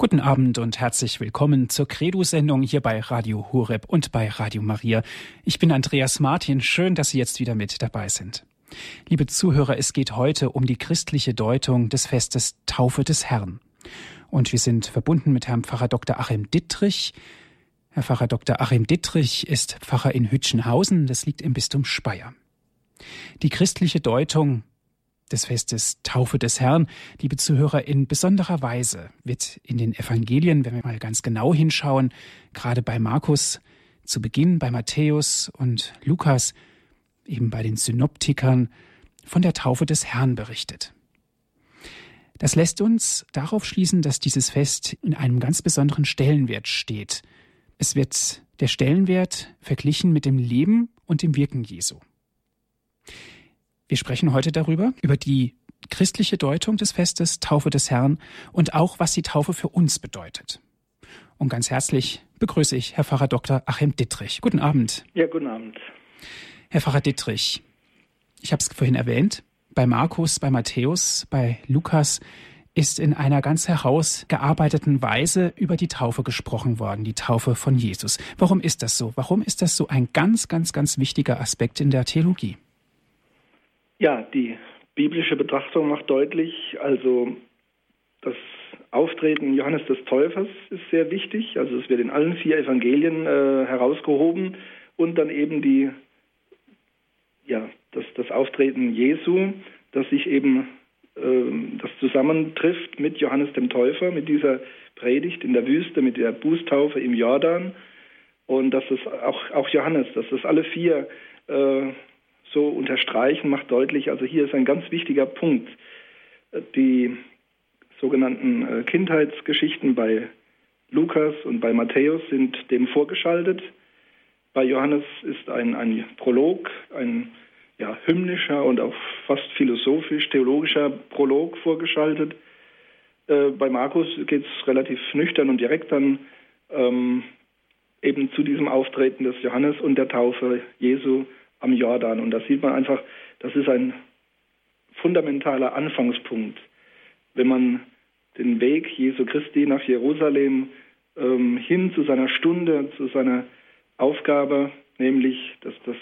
Guten Abend und herzlich willkommen zur Credo-Sendung hier bei Radio Horeb und bei Radio Maria. Ich bin Andreas Martin. Schön, dass Sie jetzt wieder mit dabei sind. Liebe Zuhörer, es geht heute um die christliche Deutung des Festes Taufe des Herrn. Und wir sind verbunden mit Herrn Pfarrer Dr. Achim Dittrich. Herr Pfarrer Dr. Achim Dittrich ist Pfarrer in Hütchenhausen. Das liegt im Bistum Speyer. Die christliche Deutung des Festes Taufe des Herrn, liebe Zuhörer, in besonderer Weise wird in den Evangelien, wenn wir mal ganz genau hinschauen, gerade bei Markus zu Beginn, bei Matthäus und Lukas, eben bei den Synoptikern, von der Taufe des Herrn berichtet. Das lässt uns darauf schließen, dass dieses Fest in einem ganz besonderen Stellenwert steht. Es wird der Stellenwert verglichen mit dem Leben und dem Wirken Jesu. Wir sprechen heute darüber, über die christliche Deutung des Festes Taufe des Herrn und auch, was die Taufe für uns bedeutet. Und ganz herzlich begrüße ich Herr Pfarrer Dr. Achim Dittrich. Guten Abend. Ja, guten Abend. Herr Pfarrer Dittrich, ich habe es vorhin erwähnt, bei Markus, bei Matthäus, bei Lukas ist in einer ganz herausgearbeiteten Weise über die Taufe gesprochen worden, die Taufe von Jesus. Warum ist das so? Warum ist das so ein ganz, ganz, ganz wichtiger Aspekt in der Theologie? Ja, die biblische Betrachtung macht deutlich, also das Auftreten Johannes des Täufers ist sehr wichtig. Also es wird in allen vier Evangelien äh, herausgehoben und dann eben die, ja, das, das Auftreten Jesu, das sich eben äh, das zusammentrifft mit Johannes dem Täufer, mit dieser Predigt in der Wüste, mit der Bußtaufe im Jordan und dass es auch, auch Johannes, dass das alle vier äh, so unterstreichen, macht deutlich, also hier ist ein ganz wichtiger Punkt. Die sogenannten äh, Kindheitsgeschichten bei Lukas und bei Matthäus sind dem vorgeschaltet. Bei Johannes ist ein, ein Prolog, ein ja, hymnischer und auch fast philosophisch-theologischer Prolog vorgeschaltet. Äh, bei Markus geht es relativ nüchtern und direkt dann ähm, eben zu diesem Auftreten des Johannes und der Taufe Jesu am Jordan. Und da sieht man einfach, das ist ein fundamentaler Anfangspunkt. Wenn man den Weg Jesu Christi nach Jerusalem ähm, hin zu seiner Stunde, zu seiner Aufgabe, nämlich dass das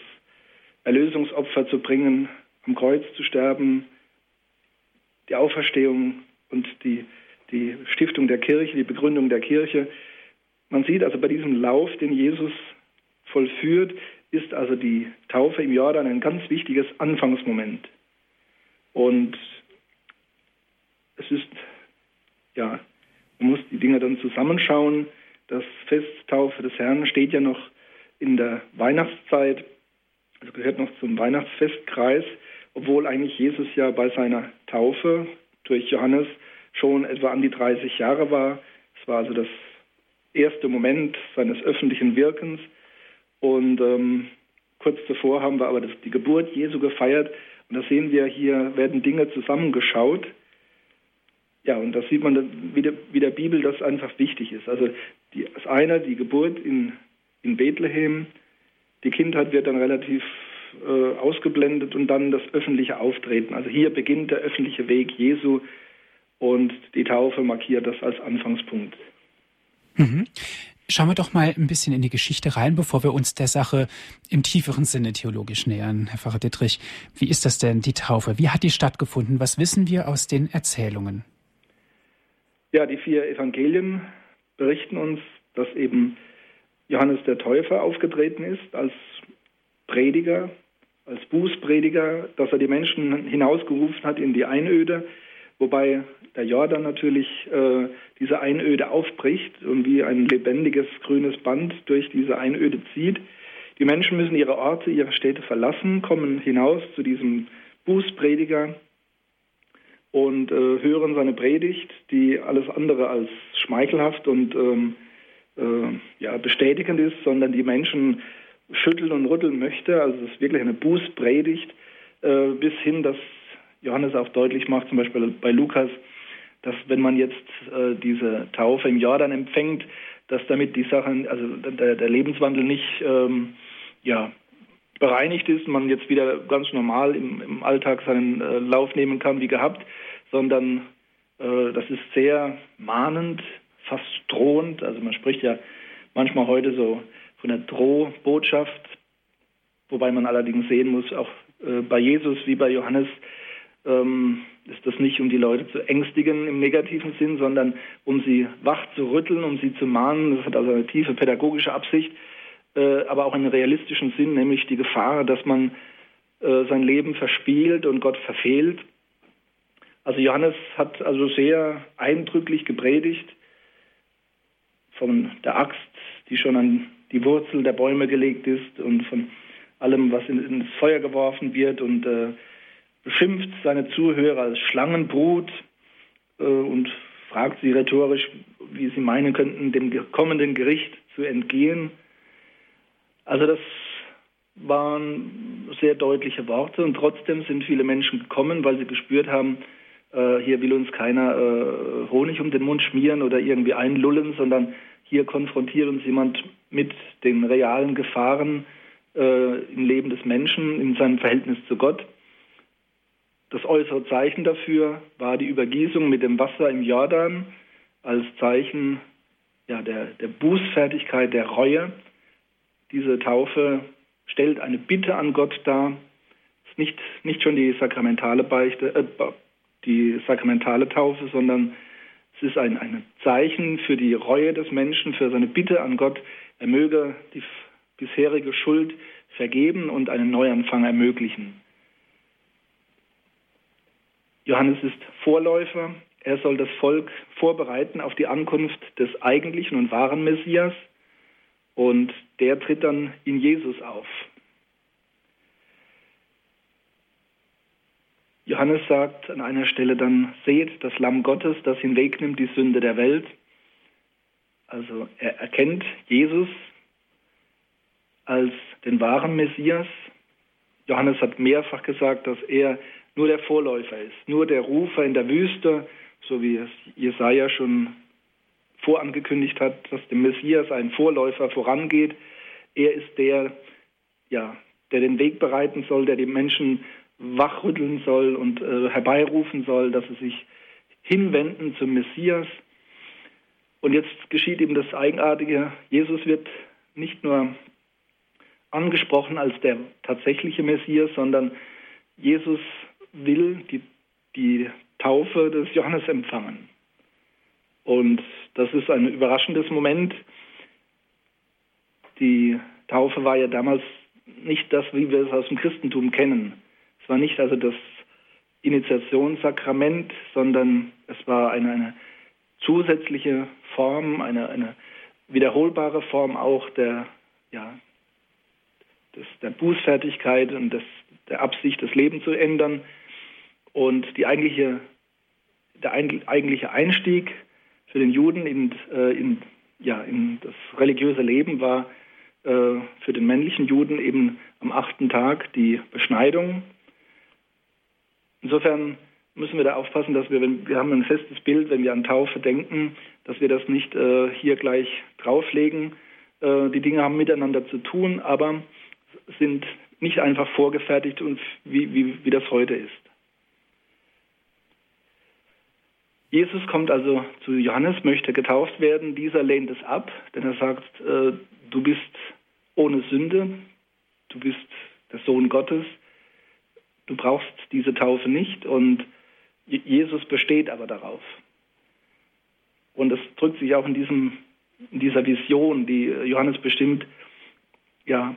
Erlösungsopfer zu bringen, am Kreuz zu sterben, die Auferstehung und die, die Stiftung der Kirche, die Begründung der Kirche. Man sieht also bei diesem Lauf, den Jesus vollführt, ist also die Taufe im Jordan ein ganz wichtiges Anfangsmoment. Und es ist, ja, man muss die Dinge dann zusammenschauen. Das Fest Taufe des Herrn steht ja noch in der Weihnachtszeit, also gehört noch zum Weihnachtsfestkreis, obwohl eigentlich Jesus ja bei seiner Taufe durch Johannes schon etwa an die 30 Jahre war. Es war also das erste Moment seines öffentlichen Wirkens. Und ähm, kurz zuvor haben wir aber das, die Geburt Jesu gefeiert. Und da sehen wir, hier werden Dinge zusammengeschaut. Ja, und da sieht man, wie der, wie der Bibel das einfach wichtig ist. Also die, das eine, die Geburt in, in Bethlehem, die Kindheit wird dann relativ äh, ausgeblendet und dann das öffentliche Auftreten. Also hier beginnt der öffentliche Weg Jesu und die Taufe markiert das als Anfangspunkt. Mhm. Schauen wir doch mal ein bisschen in die Geschichte rein, bevor wir uns der Sache im tieferen Sinne theologisch nähern, Herr Pfarrer Dittrich. Wie ist das denn, die Taufe? Wie hat die stattgefunden? Was wissen wir aus den Erzählungen? Ja, die vier Evangelien berichten uns, dass eben Johannes der Täufer aufgetreten ist als Prediger, als Bußprediger, dass er die Menschen hinausgerufen hat in die Einöde, wobei der Jordan natürlich äh, diese Einöde aufbricht und wie ein lebendiges grünes Band durch diese Einöde zieht. Die Menschen müssen ihre Orte, ihre Städte verlassen, kommen hinaus zu diesem Bußprediger und äh, hören seine Predigt, die alles andere als schmeichelhaft und ähm, äh, ja, bestätigend ist, sondern die Menschen schütteln und rütteln möchte. Also es ist wirklich eine Bußpredigt, äh, bis hin, dass Johannes auch deutlich macht, zum Beispiel bei Lukas, dass wenn man jetzt äh, diese Taufe im Jordan empfängt, dass damit die Sachen, also der, der Lebenswandel nicht ähm, ja, bereinigt ist, man jetzt wieder ganz normal im, im Alltag seinen äh, Lauf nehmen kann wie gehabt, sondern äh, das ist sehr mahnend, fast drohend. Also man spricht ja manchmal heute so von der Drohbotschaft, wobei man allerdings sehen muss, auch äh, bei Jesus wie bei Johannes ähm, ist das nicht, um die Leute zu ängstigen im negativen Sinn, sondern um sie wach zu rütteln, um sie zu mahnen. Das hat also eine tiefe pädagogische Absicht, äh, aber auch einen realistischen Sinn, nämlich die Gefahr, dass man äh, sein Leben verspielt und Gott verfehlt. Also Johannes hat also sehr eindrücklich gepredigt von der Axt, die schon an die Wurzel der Bäume gelegt ist und von allem, was in, ins Feuer geworfen wird und äh, beschimpft seine Zuhörer als Schlangenbrut äh, und fragt sie rhetorisch, wie sie meinen könnten, dem kommenden Gericht zu entgehen. Also das waren sehr deutliche Worte und trotzdem sind viele Menschen gekommen, weil sie gespürt haben, äh, hier will uns keiner äh, Honig um den Mund schmieren oder irgendwie einlullen, sondern hier konfrontiert uns jemand mit den realen Gefahren äh, im Leben des Menschen, in seinem Verhältnis zu Gott. Das äußere Zeichen dafür war die Übergießung mit dem Wasser im Jordan als Zeichen ja, der, der Bußfertigkeit, der Reue. Diese Taufe stellt eine Bitte an Gott dar. Es ist nicht, nicht schon die sakramentale Beichte, äh, die sakramentale Taufe, sondern es ist ein, ein Zeichen für die Reue des Menschen, für seine Bitte an Gott, er möge die bisherige Schuld vergeben und einen Neuanfang ermöglichen. Johannes ist Vorläufer. Er soll das Volk vorbereiten auf die Ankunft des eigentlichen und wahren Messias. Und der tritt dann in Jesus auf. Johannes sagt an einer Stelle dann, seht das Lamm Gottes, das hinwegnimmt die Sünde der Welt. Also er erkennt Jesus als den wahren Messias. Johannes hat mehrfach gesagt, dass er nur der Vorläufer ist, nur der Rufer in der Wüste, so wie es Jesaja schon vorangekündigt hat, dass dem Messias ein Vorläufer vorangeht. Er ist der, ja, der den Weg bereiten soll, der die Menschen wachrütteln soll und äh, herbeirufen soll, dass sie sich hinwenden zum Messias. Und jetzt geschieht ihm das Eigenartige. Jesus wird nicht nur angesprochen als der tatsächliche Messias, sondern Jesus will die, die Taufe des Johannes empfangen. Und das ist ein überraschendes Moment. Die Taufe war ja damals nicht das, wie wir es aus dem Christentum kennen. Es war nicht also das Initiationssakrament, sondern es war eine, eine zusätzliche Form, eine, eine wiederholbare Form auch der, ja, des, der Bußfertigkeit und des, der Absicht, das Leben zu ändern. Und die eigentliche, der eigentliche Einstieg für den Juden in, äh, in, ja, in das religiöse Leben war äh, für den männlichen Juden eben am achten Tag die Beschneidung. Insofern müssen wir da aufpassen, dass wir, wenn wir haben ein festes Bild, wenn wir an Taufe denken, dass wir das nicht äh, hier gleich drauflegen. Äh, die Dinge haben miteinander zu tun, aber sind nicht einfach vorgefertigt und wie, wie, wie das heute ist. Jesus kommt also zu Johannes, möchte getauft werden. Dieser lehnt es ab, denn er sagt, äh, du bist ohne Sünde, du bist der Sohn Gottes, du brauchst diese Taufe nicht und Jesus besteht aber darauf. Und das drückt sich auch in, diesem, in dieser Vision, die Johannes bestimmt, ja,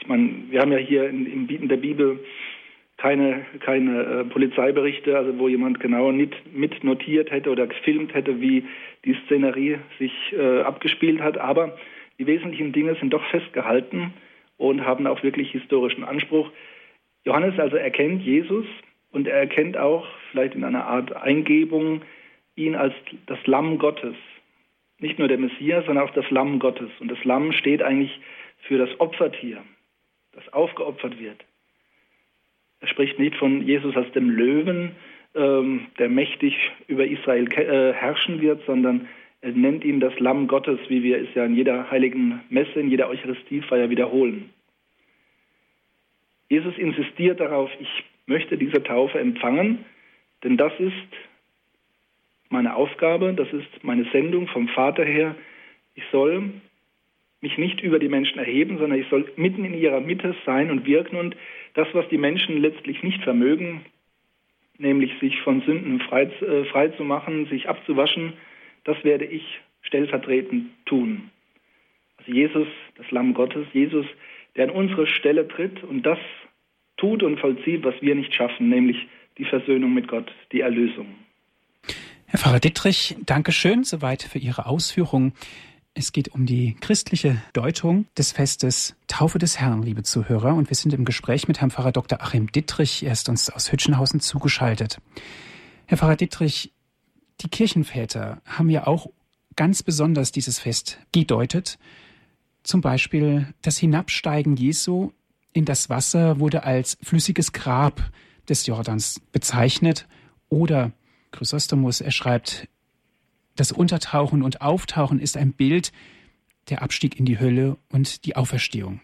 ich meine, wir haben ja hier in, im Bieten der Bibel keine, keine äh, Polizeiberichte, also wo jemand genau mit, mit notiert hätte oder gefilmt hätte, wie die Szenerie sich äh, abgespielt hat. Aber die wesentlichen Dinge sind doch festgehalten und haben auch wirklich historischen Anspruch. Johannes also erkennt Jesus und er erkennt auch vielleicht in einer Art Eingebung ihn als das Lamm Gottes. Nicht nur der Messias, sondern auch das Lamm Gottes. Und das Lamm steht eigentlich für das Opfertier, das aufgeopfert wird. Er spricht nicht von Jesus als dem Löwen, ähm, der mächtig über Israel äh, herrschen wird, sondern er nennt ihn das Lamm Gottes, wie wir es ja in jeder heiligen Messe, in jeder Eucharistiefeier wiederholen. Jesus insistiert darauf, ich möchte diese Taufe empfangen, denn das ist meine Aufgabe, das ist meine Sendung vom Vater her. Ich soll mich nicht über die Menschen erheben, sondern ich soll mitten in ihrer Mitte sein und wirken und das, was die Menschen letztlich nicht vermögen, nämlich sich von Sünden frei, äh, frei zu machen, sich abzuwaschen, das werde ich stellvertretend tun. Also Jesus, das Lamm Gottes, Jesus, der an unsere Stelle tritt und das tut und vollzieht, was wir nicht schaffen, nämlich die Versöhnung mit Gott, die Erlösung. Herr Pfarrer Dittrich, danke schön soweit für Ihre Ausführungen. Es geht um die christliche Deutung des Festes Taufe des Herrn, liebe Zuhörer, und wir sind im Gespräch mit Herrn Pfarrer Dr. Achim Dittrich. Er ist uns aus Hütchenhausen zugeschaltet. Herr Pfarrer Dittrich, die Kirchenväter haben ja auch ganz besonders dieses Fest gedeutet. Zum Beispiel das Hinabsteigen Jesu in das Wasser wurde als flüssiges Grab des Jordans bezeichnet oder Chrysostomus, er schreibt, das Untertauchen und Auftauchen ist ein Bild der Abstieg in die Hölle und die Auferstehung.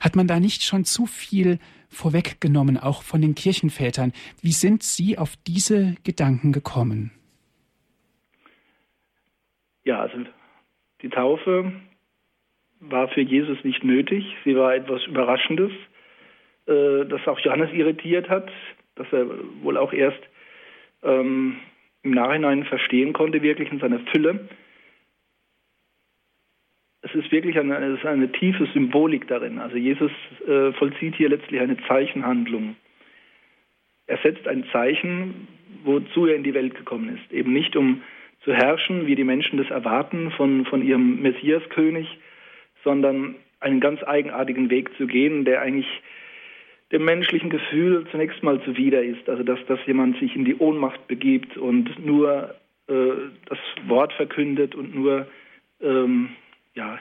Hat man da nicht schon zu viel vorweggenommen, auch von den Kirchenvätern? Wie sind Sie auf diese Gedanken gekommen? Ja, also die Taufe war für Jesus nicht nötig. Sie war etwas Überraschendes, äh, das auch Johannes irritiert hat, dass er wohl auch erst ähm, im Nachhinein verstehen konnte, wirklich in seiner Fülle. Es ist wirklich eine, es ist eine tiefe Symbolik darin. Also Jesus äh, vollzieht hier letztlich eine Zeichenhandlung. Er setzt ein Zeichen, wozu er in die Welt gekommen ist. Eben nicht um zu herrschen, wie die Menschen das erwarten von, von ihrem Messiaskönig, sondern einen ganz eigenartigen Weg zu gehen, der eigentlich dem menschlichen Gefühl zunächst mal zuwider ist. Also dass, dass jemand sich in die Ohnmacht begibt und nur äh, das Wort verkündet und nur ähm, ja,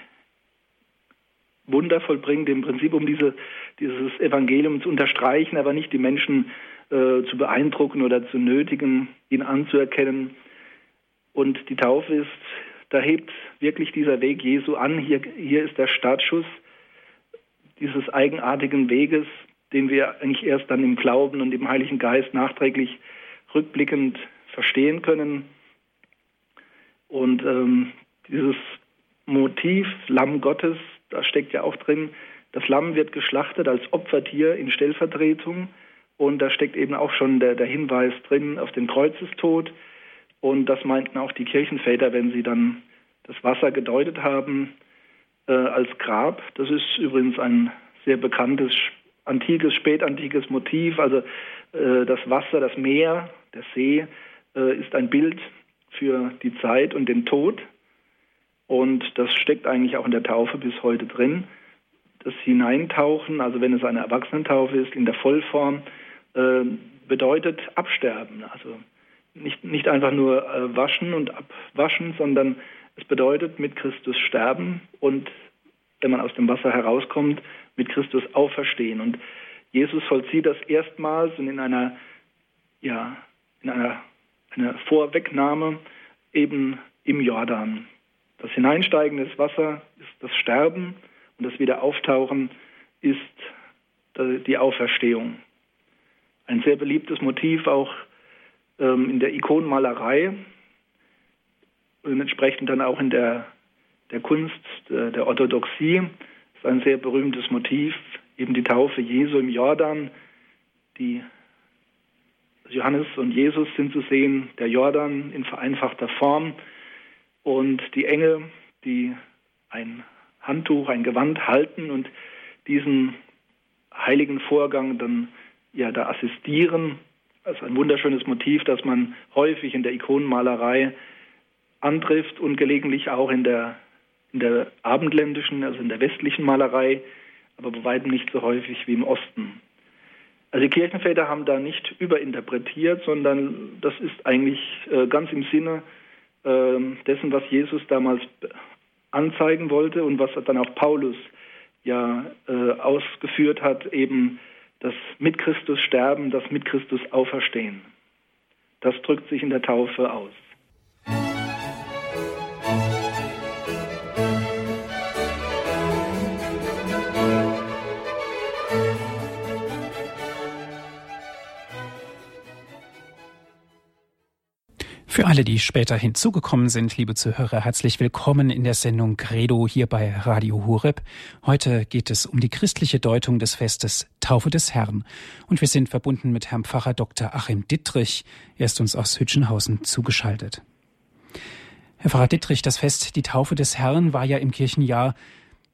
Wunder vollbringt, im Prinzip um diese, dieses Evangelium zu unterstreichen, aber nicht die Menschen äh, zu beeindrucken oder zu nötigen, ihn anzuerkennen. Und die Taufe ist, da hebt wirklich dieser Weg Jesu an. Hier, hier ist der Startschuss dieses eigenartigen Weges, den wir eigentlich erst dann im Glauben und im Heiligen Geist nachträglich rückblickend verstehen können. Und ähm, dieses Motiv Lamm Gottes, da steckt ja auch drin, das Lamm wird geschlachtet als Opfertier in Stellvertretung. Und da steckt eben auch schon der, der Hinweis drin auf den Kreuzestod. Und das meinten auch die Kirchenväter, wenn sie dann das Wasser gedeutet haben äh, als Grab. Das ist übrigens ein sehr bekanntes antikes, spätantikes Motiv. Also äh, das Wasser, das Meer, der See äh, ist ein Bild für die Zeit und den Tod. Und das steckt eigentlich auch in der Taufe bis heute drin. Das Hineintauchen, also wenn es eine Erwachsenentaufe ist, in der Vollform, äh, bedeutet Absterben. Also nicht, nicht einfach nur äh, waschen und abwaschen, sondern es bedeutet mit Christus sterben und wenn man aus dem Wasser herauskommt, mit Christus auferstehen. Und Jesus vollzieht das erstmals und in einer, ja, in einer, einer Vorwegnahme eben im Jordan. Das Hineinsteigen des Wasser ist das Sterben und das Wiederauftauchen ist die Auferstehung. Ein sehr beliebtes Motiv auch ähm, in der Ikonenmalerei und entsprechend dann auch in der, der Kunst der, der Orthodoxie ist ein sehr berühmtes Motiv, eben die Taufe Jesu im Jordan. Die Johannes und Jesus sind zu sehen, der Jordan in vereinfachter Form und die Engel, die ein Handtuch, ein Gewand halten und diesen heiligen Vorgang dann ja da assistieren. Das ist ein wunderschönes Motiv, das man häufig in der Ikonenmalerei antrifft und gelegentlich auch in der in der abendländischen, also in der westlichen Malerei, aber bei weitem nicht so häufig wie im Osten. Also die Kirchenväter haben da nicht überinterpretiert, sondern das ist eigentlich äh, ganz im Sinne äh, dessen, was Jesus damals anzeigen wollte und was dann auch Paulus ja äh, ausgeführt hat, eben das mit Christus sterben, das mit Christus auferstehen. Das drückt sich in der Taufe aus. Für Alle, die später hinzugekommen sind, liebe Zuhörer, herzlich willkommen in der Sendung Credo hier bei Radio Horeb. Heute geht es um die christliche Deutung des Festes Taufe des Herrn. Und wir sind verbunden mit Herrn Pfarrer Dr. Achim Dittrich. Er ist uns aus Hütchenhausen zugeschaltet. Herr Pfarrer Dittrich, das Fest, die Taufe des Herrn, war ja im Kirchenjahr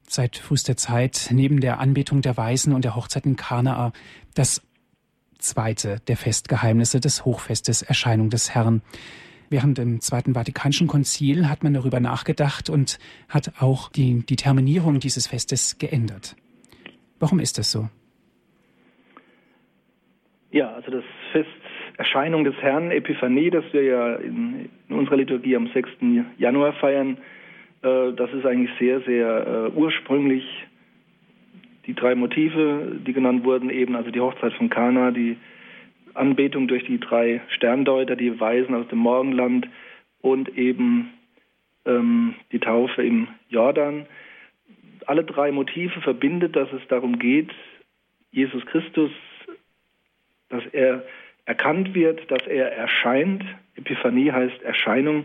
seit frühester Zeit neben der Anbetung der Weisen und der Hochzeit in Kanaa das zweite der Festgeheimnisse des Hochfestes Erscheinung des Herrn. Während dem Zweiten Vatikanischen Konzil hat man darüber nachgedacht und hat auch die, die Terminierung dieses Festes geändert. Warum ist das so? Ja, also das Fest Erscheinung des Herrn, Epiphanie, das wir ja in, in unserer Liturgie am 6. Januar feiern, äh, das ist eigentlich sehr, sehr äh, ursprünglich. Die drei Motive, die genannt wurden, eben also die Hochzeit von Kana, die Anbetung durch die drei Sterndeuter, die Weisen aus dem Morgenland und eben ähm, die Taufe im Jordan. Alle drei Motive verbindet, dass es darum geht, Jesus Christus, dass er erkannt wird, dass er erscheint. Epiphanie heißt Erscheinung,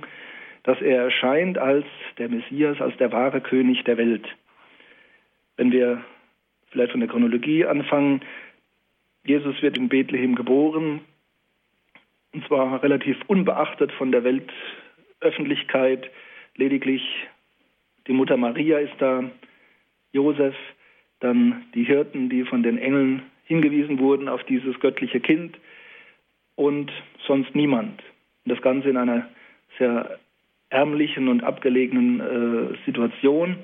dass er erscheint als der Messias, als der wahre König der Welt. Wenn wir vielleicht von der Chronologie anfangen, Jesus wird in Bethlehem geboren, und zwar relativ unbeachtet von der Weltöffentlichkeit. Lediglich die Mutter Maria ist da, Josef, dann die Hirten, die von den Engeln hingewiesen wurden auf dieses göttliche Kind und sonst niemand. Das Ganze in einer sehr ärmlichen und abgelegenen äh, Situation.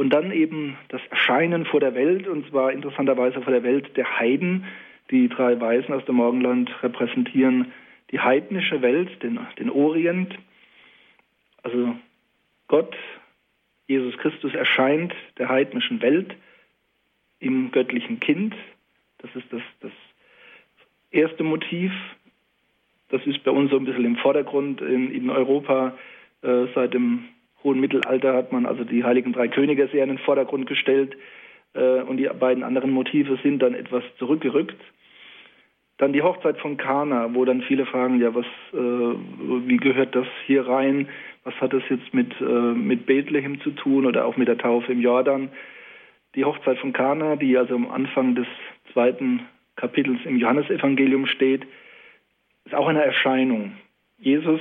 Und dann eben das Erscheinen vor der Welt, und zwar interessanterweise vor der Welt der Heiden. Die drei Weisen aus dem Morgenland repräsentieren die heidnische Welt, den, den Orient. Also Gott, Jesus Christus erscheint der heidnischen Welt im göttlichen Kind. Das ist das, das erste Motiv. Das ist bei uns so ein bisschen im Vordergrund in, in Europa äh, seit dem hohen Mittelalter hat man also die Heiligen Drei Könige sehr in den Vordergrund gestellt äh, und die beiden anderen Motive sind dann etwas zurückgerückt. Dann die Hochzeit von Kana, wo dann viele fragen, ja, was, äh, wie gehört das hier rein? Was hat das jetzt mit, äh, mit Bethlehem zu tun oder auch mit der Taufe im Jordan? Die Hochzeit von Kana, die also am Anfang des zweiten Kapitels im Johannesevangelium steht, ist auch eine Erscheinung. Jesus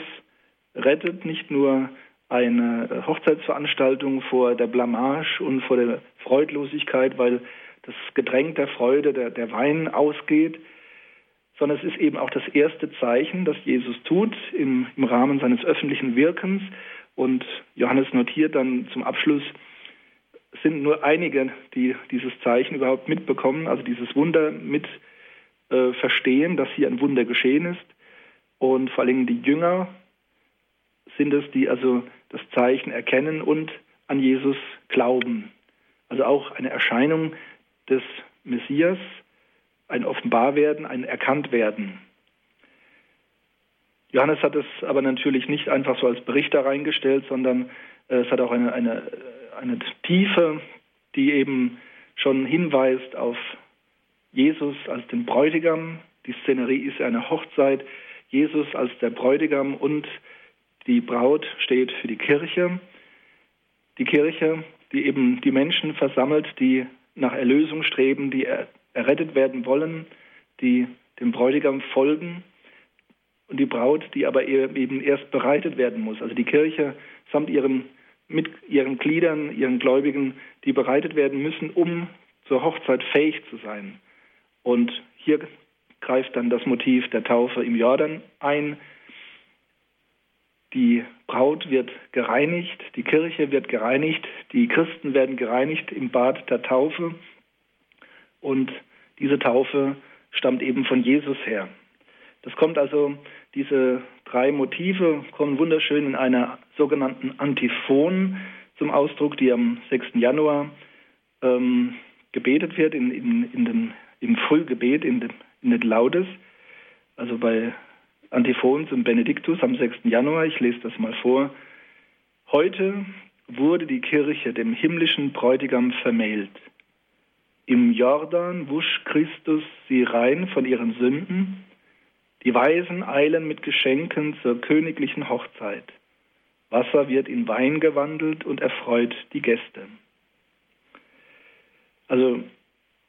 rettet nicht nur eine Hochzeitsveranstaltung vor der Blamage und vor der Freudlosigkeit, weil das Getränk der Freude, der, der Wein ausgeht, sondern es ist eben auch das erste Zeichen, das Jesus tut im, im Rahmen seines öffentlichen Wirkens. Und Johannes notiert dann zum Abschluss, sind nur einige, die dieses Zeichen überhaupt mitbekommen, also dieses Wunder mit äh, verstehen, dass hier ein Wunder geschehen ist. Und vor allem die Jünger sind es, die also das Zeichen erkennen und an Jesus glauben. Also auch eine Erscheinung des Messias, ein Offenbarwerden, ein Erkanntwerden. Johannes hat es aber natürlich nicht einfach so als Berichter reingestellt, sondern äh, es hat auch eine, eine, eine Tiefe, die eben schon hinweist auf Jesus als den Bräutigam. Die Szenerie ist eine Hochzeit. Jesus als der Bräutigam und die Braut steht für die Kirche. Die Kirche, die eben die Menschen versammelt, die nach Erlösung streben, die errettet werden wollen, die dem Bräutigam folgen. Und die Braut, die aber eben erst bereitet werden muss. Also die Kirche samt ihren, mit ihren Gliedern, ihren Gläubigen, die bereitet werden müssen, um zur Hochzeit fähig zu sein. Und hier greift dann das Motiv der Taufe im Jordan ein. Die Braut wird gereinigt, die Kirche wird gereinigt, die Christen werden gereinigt im Bad der Taufe. Und diese Taufe stammt eben von Jesus her. Das kommt also, diese drei Motive kommen wunderschön in einer sogenannten Antiphon zum Ausdruck, die am 6. Januar ähm, gebetet wird in, in, in den im Frühgebet in, dem, in den Laudes, also bei Antiphons und Benediktus am 6. Januar, ich lese das mal vor. Heute wurde die Kirche dem himmlischen Bräutigam vermählt. Im Jordan wusch Christus sie rein von ihren Sünden. Die Weisen eilen mit Geschenken zur königlichen Hochzeit. Wasser wird in Wein gewandelt und erfreut die Gäste. Also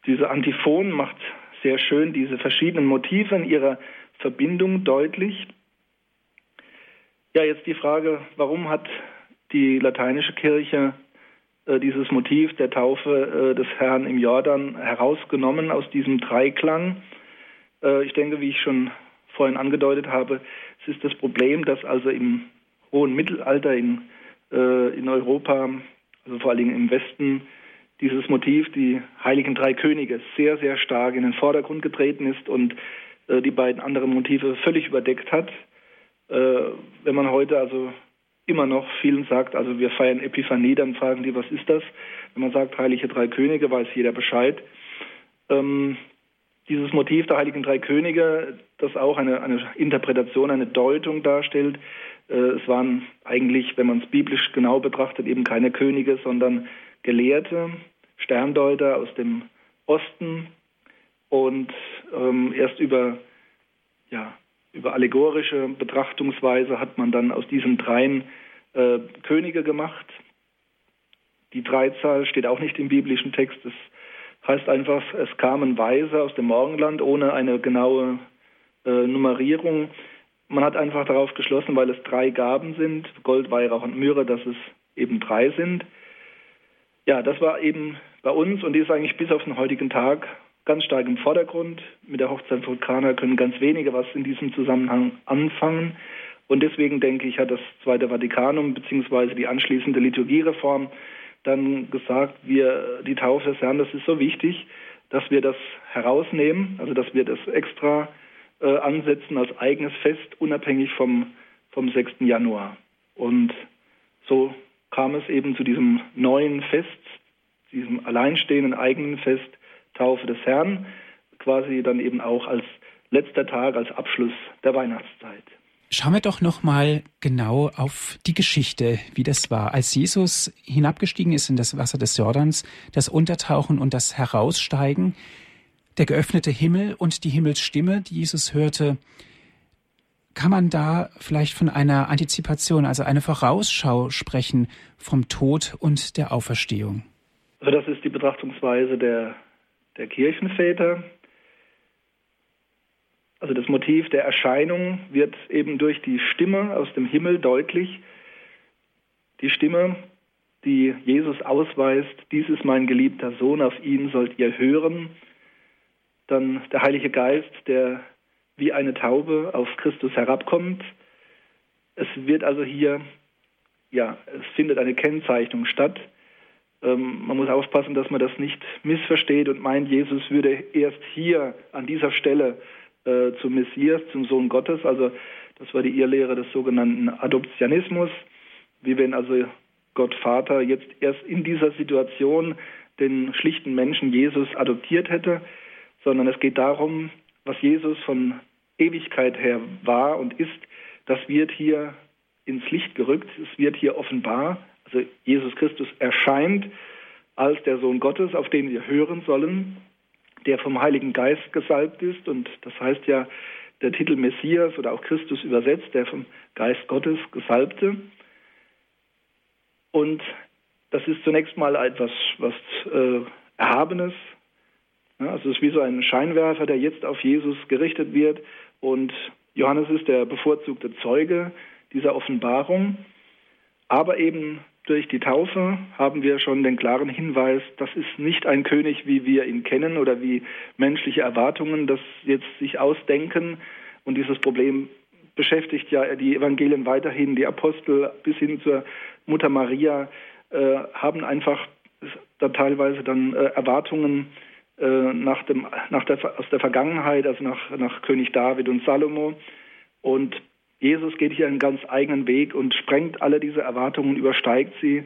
diese Antiphon macht sehr schön diese verschiedenen Motive in ihrer Verbindung deutlich. Ja, jetzt die Frage, warum hat die lateinische Kirche äh, dieses Motiv der Taufe äh, des Herrn im Jordan herausgenommen aus diesem Dreiklang? Äh, ich denke, wie ich schon vorhin angedeutet habe, es ist das Problem, dass also im hohen Mittelalter in, äh, in Europa, also vor allen Dingen im Westen, dieses Motiv, die Heiligen Drei Könige, sehr, sehr stark in den Vordergrund getreten ist und äh, die beiden anderen Motive völlig überdeckt hat. Äh, wenn man heute also immer noch vielen sagt, also wir feiern Epiphanie, dann fragen die, was ist das? Wenn man sagt Heilige Drei Könige, weiß jeder Bescheid. Ähm, dieses Motiv der Heiligen Drei Könige, das auch eine, eine Interpretation, eine Deutung darstellt, äh, es waren eigentlich, wenn man es biblisch genau betrachtet, eben keine Könige, sondern Gelehrte, Sterndeuter aus dem Osten und ähm, erst über, ja, über allegorische Betrachtungsweise hat man dann aus diesen dreien äh, Könige gemacht. Die Dreizahl steht auch nicht im biblischen Text. Es heißt einfach, es kamen Weise aus dem Morgenland ohne eine genaue äh, Nummerierung. Man hat einfach darauf geschlossen, weil es drei Gaben sind, Gold, Weihrauch und Myrrhe, dass es eben drei sind. Ja, das war eben bei uns und ist eigentlich bis auf den heutigen Tag ganz stark im Vordergrund. Mit der Hochzeit von Kana können ganz wenige was in diesem Zusammenhang anfangen. Und deswegen denke ich, hat das Zweite Vatikanum bzw. die anschließende Liturgiereform dann gesagt, wir die Taufe des Herrn, das ist so wichtig, dass wir das herausnehmen, also dass wir das extra äh, ansetzen als eigenes Fest, unabhängig vom, vom 6. Januar. Und so kam es eben zu diesem neuen Fest, diesem alleinstehenden eigenen Fest Taufe des Herrn, quasi dann eben auch als letzter Tag, als Abschluss der Weihnachtszeit. Schauen wir doch noch mal genau auf die Geschichte, wie das war, als Jesus hinabgestiegen ist in das Wasser des Jordans, das Untertauchen und das Heraussteigen, der geöffnete Himmel und die Himmelsstimme, die Jesus hörte. Kann man da vielleicht von einer Antizipation, also eine Vorausschau sprechen vom Tod und der Auferstehung? Also das ist die Betrachtungsweise der, der Kirchenväter. Also das Motiv der Erscheinung wird eben durch die Stimme aus dem Himmel deutlich. Die Stimme, die Jesus ausweist, dies ist mein geliebter Sohn, auf ihn sollt ihr hören. Dann der Heilige Geist, der wie eine Taube auf Christus herabkommt. Es wird also hier, ja, es findet eine Kennzeichnung statt. Ähm, man muss aufpassen, dass man das nicht missversteht und meint, Jesus würde erst hier an dieser Stelle äh, zum Messias, zum Sohn Gottes. Also das war die Irrlehre des sogenannten Adoptionismus, wie wenn also Gott Vater jetzt erst in dieser Situation den schlichten Menschen Jesus adoptiert hätte, sondern es geht darum, was Jesus von Ewigkeit her war und ist, das wird hier ins Licht gerückt, es wird hier offenbar, also Jesus Christus erscheint als der Sohn Gottes, auf den wir hören sollen, der vom Heiligen Geist gesalbt ist. Und das heißt ja der Titel Messias oder auch Christus übersetzt, der vom Geist Gottes gesalbte. Und das ist zunächst mal etwas was äh, Erhabenes. Ja, also es ist wie so ein Scheinwerfer, der jetzt auf Jesus gerichtet wird. Und Johannes ist der bevorzugte Zeuge dieser Offenbarung. Aber eben durch die Taufe haben wir schon den klaren Hinweis, das ist nicht ein König, wie wir ihn kennen oder wie menschliche Erwartungen das jetzt sich ausdenken. Und dieses Problem beschäftigt ja die Evangelien weiterhin. Die Apostel bis hin zur Mutter Maria äh, haben einfach da teilweise dann äh, Erwartungen äh, nach dem, nach der, aus der Vergangenheit, also nach, nach König David und Salomo. Und Jesus geht hier einen ganz eigenen Weg und sprengt alle diese Erwartungen, übersteigt sie.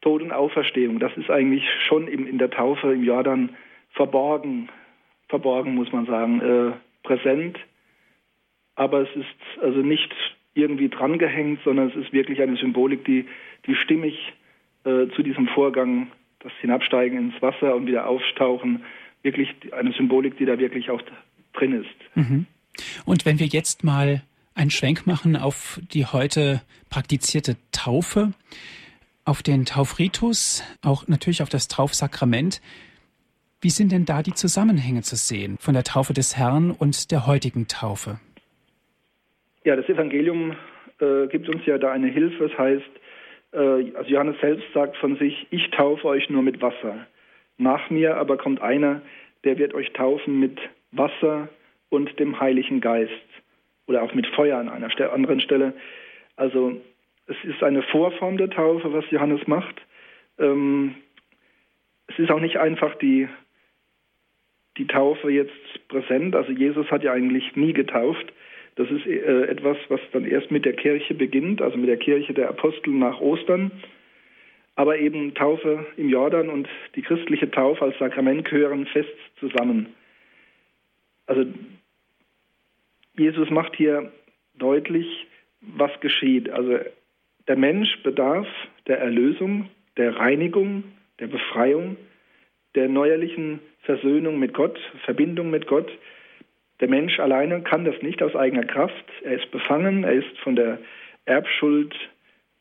Tod und Auferstehung, das ist eigentlich schon in der Taufe im Jordan verborgen, verborgen muss man sagen, äh, präsent. Aber es ist also nicht irgendwie drangehängt, sondern es ist wirklich eine Symbolik, die, die stimmig äh, zu diesem Vorgang, das Hinabsteigen ins Wasser und wieder Auftauchen, wirklich eine Symbolik, die da wirklich auch drin ist. Mhm. Und wenn wir jetzt mal einen Schwenk machen auf die heute praktizierte Taufe, auf den Taufritus, auch natürlich auf das Taufsakrament, wie sind denn da die Zusammenhänge zu sehen von der Taufe des Herrn und der heutigen Taufe? Ja, das Evangelium äh, gibt uns ja da eine Hilfe. Das heißt, äh, also Johannes selbst sagt von sich, ich taufe euch nur mit Wasser. Nach mir aber kommt einer, der wird euch taufen mit Wasser und dem Heiligen Geist. Oder auch mit Feuer an einer anderen Stelle. Also es ist eine Vorform der Taufe, was Johannes macht. Ähm, es ist auch nicht einfach die die Taufe jetzt präsent. Also Jesus hat ja eigentlich nie getauft. Das ist äh, etwas, was dann erst mit der Kirche beginnt, also mit der Kirche der Apostel nach Ostern. Aber eben Taufe im Jordan und die christliche Taufe als Sakrament gehören fest zusammen. Also Jesus macht hier deutlich, was geschieht. Also der Mensch bedarf der Erlösung, der Reinigung, der Befreiung, der neuerlichen Versöhnung mit Gott, Verbindung mit Gott. Der Mensch alleine kann das nicht aus eigener Kraft. Er ist befangen, er ist von der Erbschuld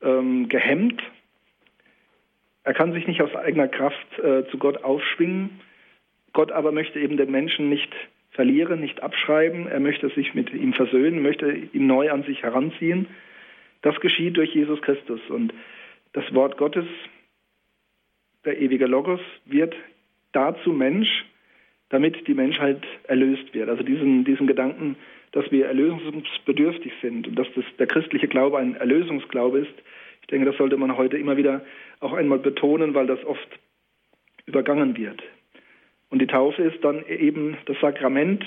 ähm, gehemmt. Er kann sich nicht aus eigener Kraft äh, zu Gott aufschwingen. Gott aber möchte eben den Menschen nicht verlieren, nicht abschreiben. Er möchte sich mit ihm versöhnen, möchte ihn neu an sich heranziehen. Das geschieht durch Jesus Christus. Und das Wort Gottes, der ewige Logos, wird dazu Mensch, damit die Menschheit erlöst wird. Also diesen, diesen Gedanken, dass wir erlösungsbedürftig sind und dass das, der christliche Glaube ein Erlösungsglaube ist, ich denke, das sollte man heute immer wieder auch einmal betonen, weil das oft übergangen wird. Und die Taufe ist dann eben das Sakrament,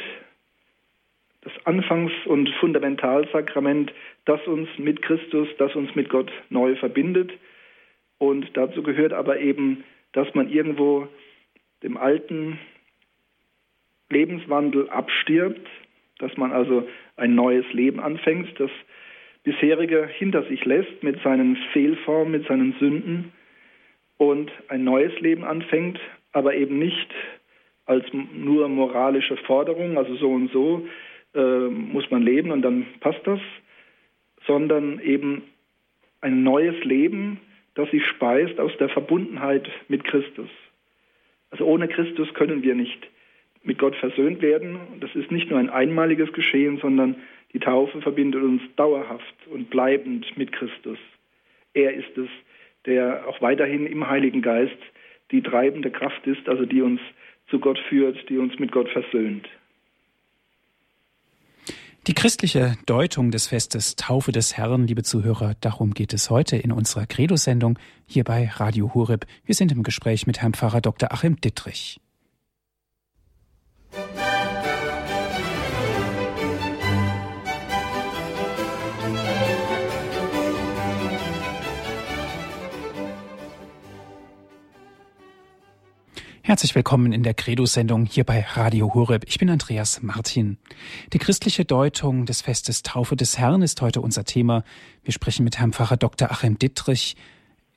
das Anfangs- und Fundamentalsakrament, das uns mit Christus, das uns mit Gott neu verbindet. Und dazu gehört aber eben, dass man irgendwo dem alten Lebenswandel abstirbt, dass man also ein neues Leben anfängt, das bisherige hinter sich lässt mit seinen Fehlformen, mit seinen Sünden und ein neues Leben anfängt, aber eben nicht als nur moralische Forderung, also so und so äh, muss man leben und dann passt das, sondern eben ein neues Leben, das sich speist aus der Verbundenheit mit Christus. Also ohne Christus können wir nicht mit Gott versöhnt werden. Das ist nicht nur ein einmaliges Geschehen, sondern die Taufe verbindet uns dauerhaft und bleibend mit Christus. Er ist es, der auch weiterhin im Heiligen Geist die treibende Kraft ist, also die uns zu Gott führt, die uns mit Gott versöhnt. Die christliche Deutung des Festes Taufe des Herrn, liebe Zuhörer, darum geht es heute in unserer Credo-Sendung hier bei Radio Hureb. Wir sind im Gespräch mit Herrn Pfarrer Dr. Achim Dittrich. Herzlich willkommen in der Credo-Sendung hier bei Radio Horeb. Ich bin Andreas Martin. Die christliche Deutung des Festes Taufe des Herrn ist heute unser Thema. Wir sprechen mit Herrn Pfarrer Dr. Achim Dittrich.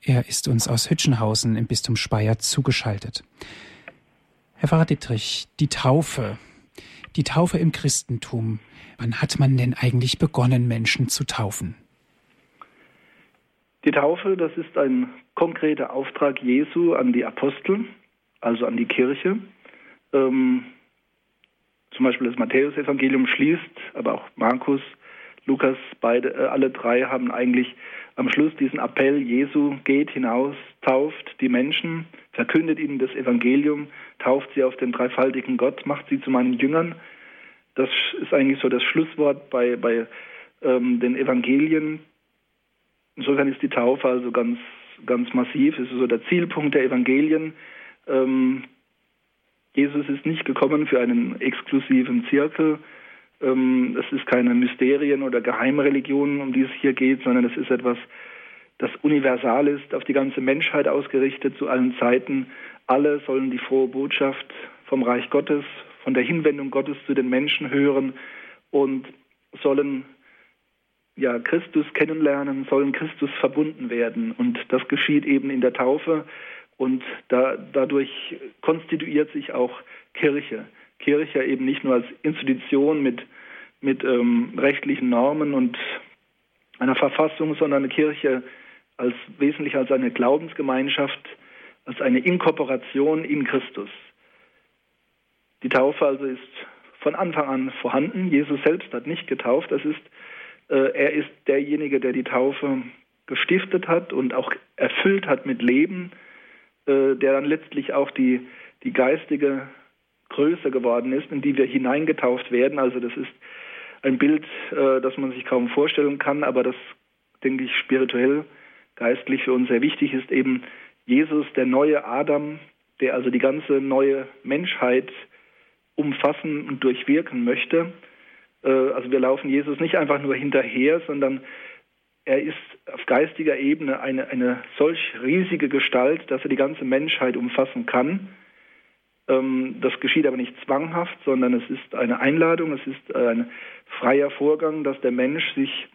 Er ist uns aus Hütchenhausen im Bistum Speyer zugeschaltet. Herr Pfarrer Dittrich, die Taufe, die Taufe im Christentum. Wann hat man denn eigentlich begonnen, Menschen zu taufen? Die Taufe, das ist ein konkreter Auftrag Jesu an die Apostel also an die Kirche. Ähm, zum Beispiel das Matthäusevangelium schließt, aber auch Markus, Lukas, beide, äh, alle drei haben eigentlich am Schluss diesen Appell, Jesu geht hinaus, tauft die Menschen, verkündet ihnen das Evangelium, tauft sie auf den dreifaltigen Gott, macht sie zu meinen Jüngern. Das ist eigentlich so das Schlusswort bei, bei ähm, den Evangelien. Insofern ist die Taufe also ganz, ganz massiv, es ist so der Zielpunkt der Evangelien, ähm, Jesus ist nicht gekommen für einen exklusiven Zirkel. Ähm, es ist keine Mysterien- oder Geheimreligion, um die es hier geht, sondern es ist etwas, das universal ist, auf die ganze Menschheit ausgerichtet, zu allen Zeiten. Alle sollen die frohe Botschaft vom Reich Gottes, von der Hinwendung Gottes zu den Menschen hören und sollen ja, Christus kennenlernen, sollen Christus verbunden werden. Und das geschieht eben in der Taufe. Und da, dadurch konstituiert sich auch Kirche. Kirche eben nicht nur als Institution mit mit ähm, rechtlichen Normen und einer Verfassung, sondern eine Kirche als wesentlich als eine Glaubensgemeinschaft, als eine Inkorporation in Christus. Die Taufe also ist von Anfang an vorhanden. Jesus selbst hat nicht getauft. Das ist, äh, er ist derjenige, der die Taufe gestiftet hat und auch erfüllt hat mit Leben, der dann letztlich auch die, die geistige Größe geworden ist, in die wir hineingetauft werden. Also das ist ein Bild, äh, das man sich kaum vorstellen kann, aber das, denke ich, spirituell, geistlich für uns sehr wichtig ist, eben Jesus, der neue Adam, der also die ganze neue Menschheit umfassen und durchwirken möchte. Äh, also wir laufen Jesus nicht einfach nur hinterher, sondern er ist auf geistiger Ebene eine, eine solch riesige Gestalt, dass er die ganze Menschheit umfassen kann. Ähm, das geschieht aber nicht zwanghaft, sondern es ist eine Einladung, es ist ein freier Vorgang, dass der Mensch sich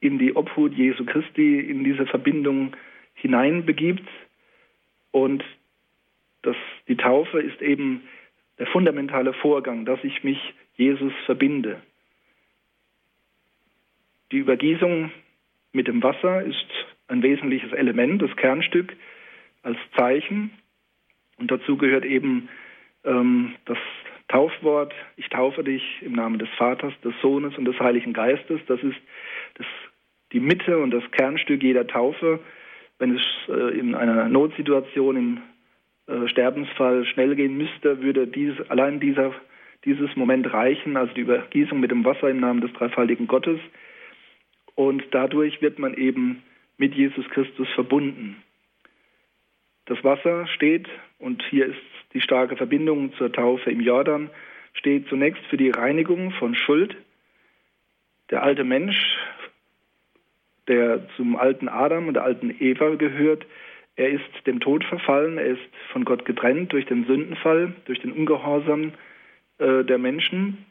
in die Obhut Jesu Christi, in diese Verbindung hineinbegibt. Und das, die Taufe ist eben der fundamentale Vorgang, dass ich mich Jesus verbinde. Die Übergießung mit dem Wasser ist ein wesentliches Element, das Kernstück als Zeichen. Und dazu gehört eben ähm, das Taufwort, ich taufe dich im Namen des Vaters, des Sohnes und des Heiligen Geistes. Das ist das, die Mitte und das Kernstück jeder Taufe. Wenn es äh, in einer Notsituation, im äh, Sterbensfall schnell gehen müsste, würde dies, allein dieser, dieses Moment reichen, also die Übergießung mit dem Wasser im Namen des dreifaltigen Gottes. Und dadurch wird man eben mit Jesus Christus verbunden. Das Wasser steht, und hier ist die starke Verbindung zur Taufe im Jordan, steht zunächst für die Reinigung von Schuld. Der alte Mensch, der zum alten Adam und der alten Eva gehört, er ist dem Tod verfallen, er ist von Gott getrennt durch den Sündenfall, durch den Ungehorsam äh, der Menschen.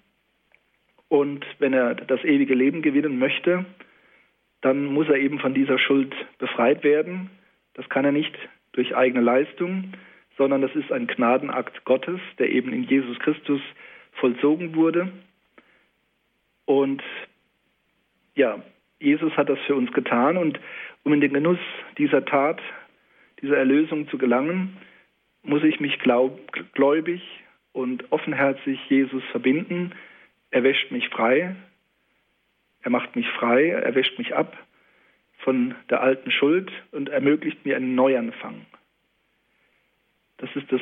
Und wenn er das ewige Leben gewinnen möchte, dann muss er eben von dieser Schuld befreit werden. Das kann er nicht durch eigene Leistung, sondern das ist ein Gnadenakt Gottes, der eben in Jesus Christus vollzogen wurde. Und ja, Jesus hat das für uns getan und um in den Genuss dieser Tat, dieser Erlösung zu gelangen, muss ich mich glaub, gläubig und offenherzig Jesus verbinden. Er wäscht mich frei, er macht mich frei, er wäscht mich ab von der alten Schuld und ermöglicht mir einen Neuanfang. Das ist das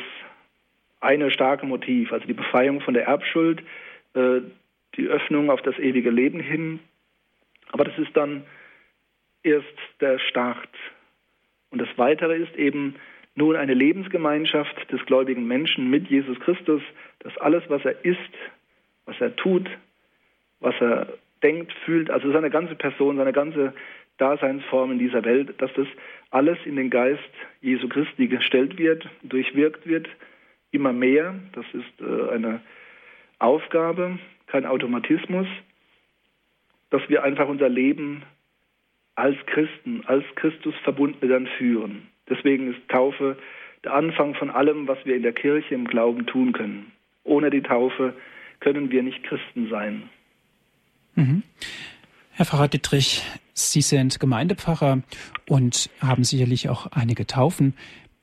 eine starke Motiv, also die Befreiung von der Erbschuld, äh, die Öffnung auf das ewige Leben hin. Aber das ist dann erst der Start. Und das Weitere ist eben nun eine Lebensgemeinschaft des gläubigen Menschen mit Jesus Christus, dass alles, was er ist, was er tut, was er denkt, fühlt, also seine ganze Person, seine ganze Daseinsform in dieser Welt, dass das alles in den Geist Jesu Christi gestellt wird, durchwirkt wird, immer mehr. Das ist äh, eine Aufgabe, kein Automatismus, dass wir einfach unser Leben als Christen, als Christus Verbundene dann führen. Deswegen ist Taufe der Anfang von allem, was wir in der Kirche im Glauben tun können. Ohne die Taufe können wir nicht Christen sein. Mhm. Herr Pfarrer Dittrich, Sie sind Gemeindepfarrer und haben sicherlich auch einige Taufen.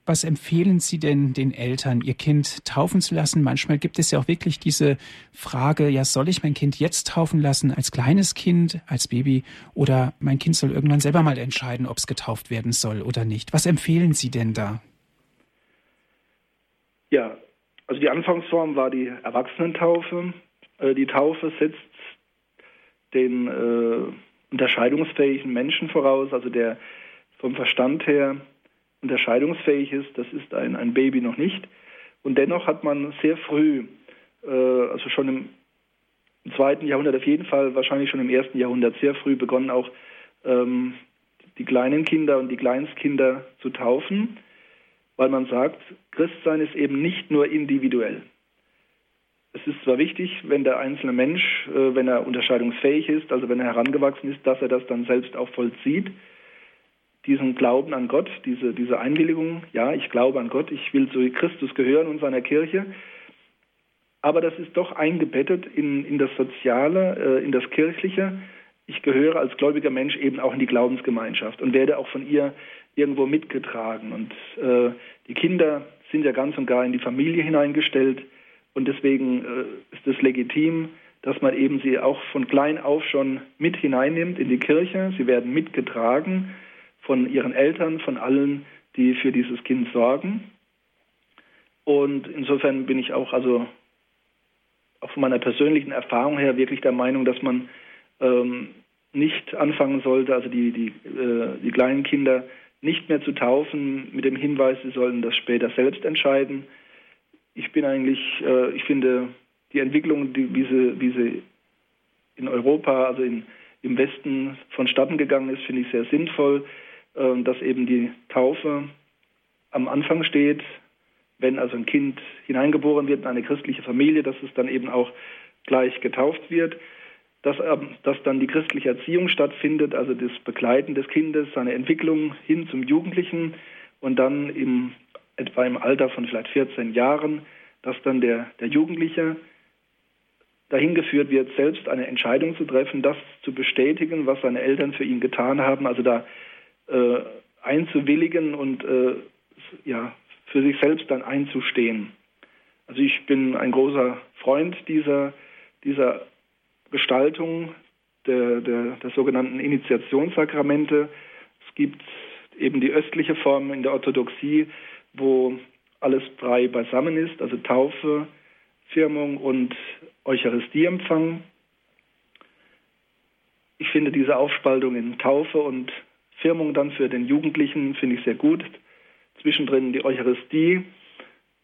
Was empfehlen Sie denn den Eltern, ihr Kind taufen zu lassen? Manchmal gibt es ja auch wirklich diese Frage, ja, soll ich mein Kind jetzt taufen lassen, als kleines Kind, als Baby, oder mein Kind soll irgendwann selber mal entscheiden, ob es getauft werden soll oder nicht. Was empfehlen Sie denn da? Ja, also die Anfangsform war die Erwachsenentaufe. Äh, die Taufe setzt den äh, unterscheidungsfähigen Menschen voraus, also der vom Verstand her unterscheidungsfähig ist. Das ist ein, ein Baby noch nicht. Und dennoch hat man sehr früh, äh, also schon im, zweiten Jahrhundert auf jeden Fall, wahrscheinlich schon im ersten Jahrhundert, sehr früh begonnen, auch ähm, die kleinen Kinder und die Kleinstkinder zu taufen, weil man sagt, Christsein ist eben nicht nur individuell es ist zwar wichtig, wenn der einzelne Mensch, äh, wenn er unterscheidungsfähig ist, also wenn er herangewachsen ist, dass er das dann selbst auch vollzieht, diesen Glauben an Gott, diese, diese Einwilligung, ja, ich glaube an Gott, ich will zu Christus gehören und seiner Kirche. aber das ist doch eingebettet in, in das Soziale, äh, in das Kirchliche. Ich gehöre als gläubiger Mensch eben auch in die Glaubensgemeinschaft und werde auch von ihr irgendwo mitgetragen. Und äh, die Kinder sind ja ganz und gar in die Familie hineingestellt und deswegen äh, ist es legitim, dass man eben sie auch von klein auf schon mit hineinnimmt in die Kirche. Sie werden mitgetragen von ihren Eltern, von allen, die für dieses Kind sorgen. Und insofern bin ich auch also auch von meiner persönlichen Erfahrung her wirklich der Meinung, dass man ähm, nicht anfangen sollte, also die, die, äh, die kleinen Kinder nicht mehr zu taufen mit dem Hinweis, sie sollen das später selbst entscheiden. Ich bin eigentlich, äh, ich finde die Entwicklung, die, wie, sie, wie sie in Europa, also in, im Westen vonstatten gegangen ist, finde ich sehr sinnvoll, äh, dass eben die Taufe am Anfang steht, wenn also ein Kind hineingeboren wird in eine christliche Familie, dass es dann eben auch gleich getauft wird, dass, ähm, dass dann die christliche Erziehung stattfindet, also das Begleiten des Kindes, seine Entwicklung hin zum Jugendlichen und dann im, etwa im Alter von vielleicht 14 Jahren, dass dann der, der Jugendliche dahin geführt wird, selbst eine Entscheidung zu treffen, das zu bestätigen, was seine Eltern für ihn getan haben, also da äh, einzuwilligen und äh, ja, für sich selbst dann einzustehen. Also ich bin ein großer Freund dieser, dieser Gestaltung der, der, der sogenannten Initiationssakramente. Es gibt eben die östliche Form in der Orthodoxie, wo alles drei beisammen ist, also Taufe, Firmung und Eucharistieempfang. Ich finde diese Aufspaltung in Taufe und Firmung dann für den Jugendlichen finde ich sehr gut zwischendrin die Eucharistie.